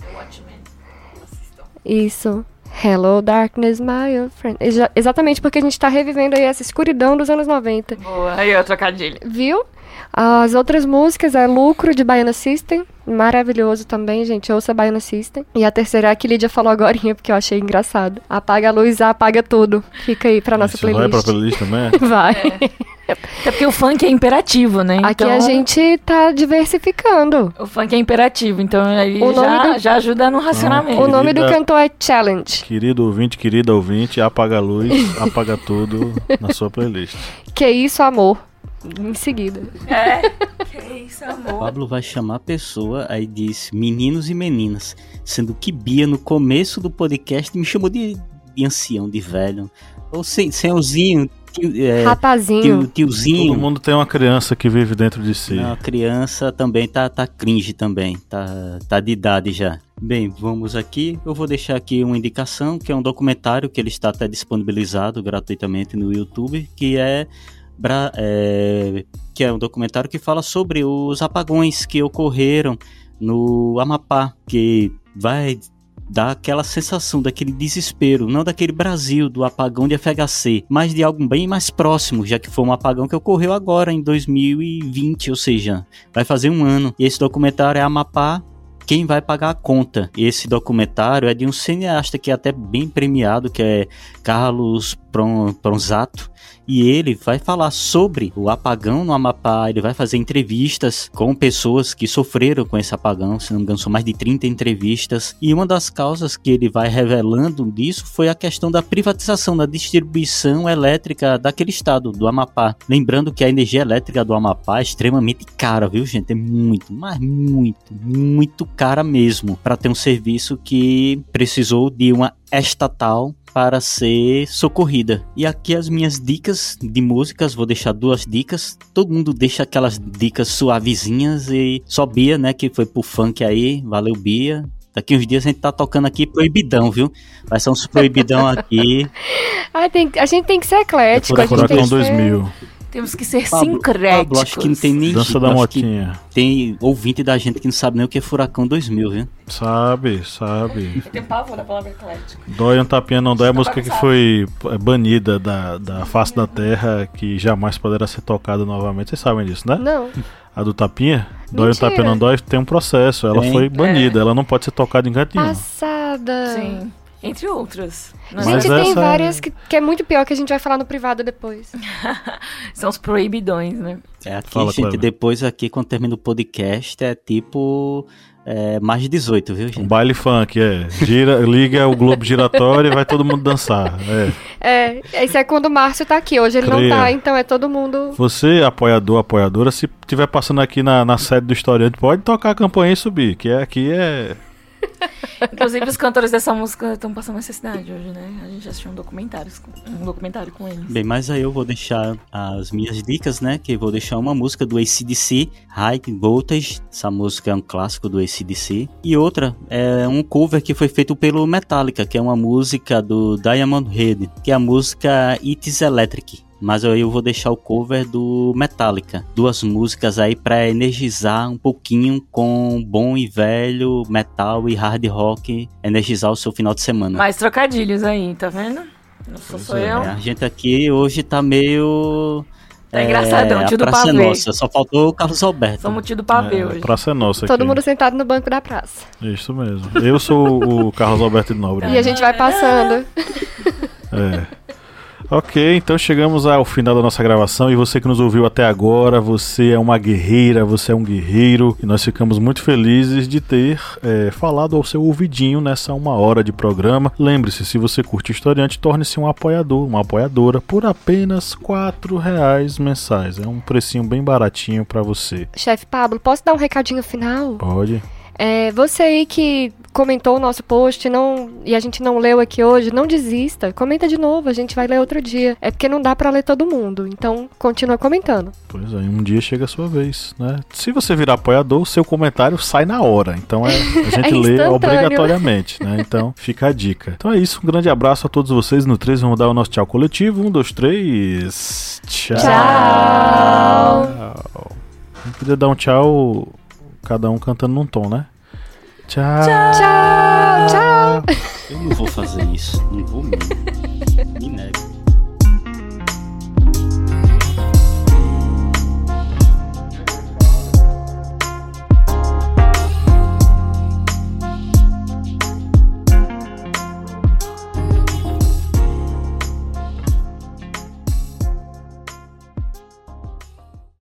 Isso. Hello Darkness, my old friend. Exa exatamente porque a gente tá revivendo aí essa escuridão dos anos 90. Boa, aí eu trocadilho. Viu? As outras músicas é Lucro de Baiana System, maravilhoso também, gente. Ouça Baiana System. E a terceira é a que Lídia falou agora, porque eu achei engraçado. Apaga a luz, apaga tudo. Fica aí pra nossa Você playlist. vai pra playlist também? *laughs* Vai. É. Até porque o funk é imperativo, né? Aqui então, a gente tá diversificando. O funk é imperativo, então nome já, do- já ajuda no racionamento. O nome do cantor é Challenge. Querido ouvinte, querida ouvinte, apaga a luz, apaga tudo na sua playlist. Que isso, amor. Em seguida. É. *laughs* Que isso, amor. Pablo vai chamar a pessoa, aí diz meninos e meninas. Sendo que Bia, no começo do podcast, me chamou de, de ancião, de velho. Ou sem, senhorzinho, tio, é, Rapazinho. tio- tiozinho. Todo mundo tem uma criança que vive dentro de si. Não, a criança também tá, tá cringe também, tá, tá de idade já. Bem, vamos aqui. Eu vou deixar aqui uma indicação, que é um documentário que ele está até disponibilizado gratuitamente no YouTube, que é, bra- é, que é um documentário que fala sobre os apagões que ocorreram no Amapá, que vai dar aquela sensação daquele desespero, não daquele Brasil do apagão de FHC, mas de algo bem mais próximo, já que foi um apagão que ocorreu agora em 2020, ou seja, vai fazer um ano. E esse documentário é Amapá. Quem vai pagar a conta? Esse documentário é de um cineasta que é até bem premiado, que é Carlos Pron- Pronzato. E ele vai falar sobre o apagão no Amapá, ele vai fazer entrevistas com pessoas que sofreram com esse apagão, se não me engano, são mais de 30 entrevistas. E uma das causas que ele vai revelando disso foi a questão da privatização da distribuição elétrica daquele estado, do Amapá. Lembrando que a energia elétrica do Amapá é extremamente cara, viu, gente? É muito, mas muito, muito cara mesmo para ter um serviço que precisou de uma estatal para ser socorrida. E aqui as minhas dicas de músicas, vou deixar duas dicas. Todo mundo deixa aquelas dicas suavezinhas e só Bia, né, que foi pro funk aí. Valeu, Bia. Daqui uns dias a gente tá tocando aqui proibidão, viu? Vai ser uns proibidão aqui. *laughs* Ah, tem, a gente tem que ser eclético. É a gente tem Furacão que ser... 2000, Temos que ser Pablo, sincréticos. Pablo, acho que não tem nem Dança da acho que Motinha. Tem ouvinte da gente que não sabe nem o que é Furacão 2000, viu? Sabe, sabe. Tenho pavor da palavra eclético. Dói um tapinha, não dói é a Tá música que bagunçado. foi é, banida da, da face da terra, que jamais poderá ser tocada novamente. Vocês sabem disso, né? Não. A do tapinha? Dói um Mentira. tapinha, não dói, tem um processo. Ela Tem. foi banida, ela não pode ser tocada em canto nenhum. Passada. Sim. Entre outras. Mas Gente, tem essa- várias que, que é muito pior que a gente vai falar no privado depois. *laughs* São os proibidões, né? É aqui, Fala, gente, Cleber. depois aqui, quando termina o podcast, é tipo é, mais de 18, viu, Um gente? baile funk, é. Gira, liga o globo giratório e vai todo mundo dançar. É. É, isso é quando o Márcio tá aqui. Hoje ele não tá, então é todo mundo. Você, apoiador, apoiadora, se tiver passando aqui na, na sede do historiante, pode tocar a campanha e subir, que é, aqui é. Inclusive, os cantores dessa música estão passando necessidade hoje, né? A gente assistiu um documentário, um documentário com eles. Bem, mas aí eu vou deixar as minhas dicas, né? Que vou deixar uma música do ACDC, High Voltage. Essa música é um clássico do ACDC. E outra é um cover que foi feito pelo Metallica, que é uma música do Diamond Head, que é a música It Is Electric. Mas aí eu vou deixar o cover do Metallica. Duas músicas aí para energizar um pouquinho com bom e velho metal e hard rock, energizar o seu final de semana. Mais trocadilhos aí, tá vendo? Não sou só é, eu. É, a gente aqui hoje tá meio. Tá engraçadão, a tio do praça é pavê. nossa, só faltou o Carlos Alberto. Somos tio do pavê É, hoje. praça é nossa Todo aqui. mundo sentado no banco da praça. Isso mesmo. Eu sou o Carlos Alberto de Nobre. E a gente vai passando. É. Ok, então chegamos ao final da nossa gravação e você que nos ouviu até agora, você é uma guerreira, você é um guerreiro e nós ficamos muito felizes de ter é, falado ao seu ouvidinho nessa uma hora de programa. Lembre-se, se você curte historiante, torne-se um apoiador, uma apoiadora por apenas quatro reais mensais. É um precinho bem baratinho pra você. Chefe Pablo, posso dar um recadinho final? Pode? É, você aí que comentou o nosso post não, e a gente não leu aqui hoje, não desista. Comenta de novo, a gente vai ler outro dia. É porque não dá pra ler todo mundo. Então, continua comentando. Pois é, um dia chega a sua vez, né? Se você virar apoiador, seu comentário sai na hora. Então é, *laughs* a gente lê instantâneo. obrigatoriamente, né? Então fica a dica. Então é isso, um grande abraço a todos vocês. No 3 vamos dar o nosso tchau coletivo. Um, dois, três. Tchau. Tchau. Não podia dar um tchau, cada um cantando num tom, né? Tchau. Tchau, tchau. Eu não vou fazer isso, não vou mesmo.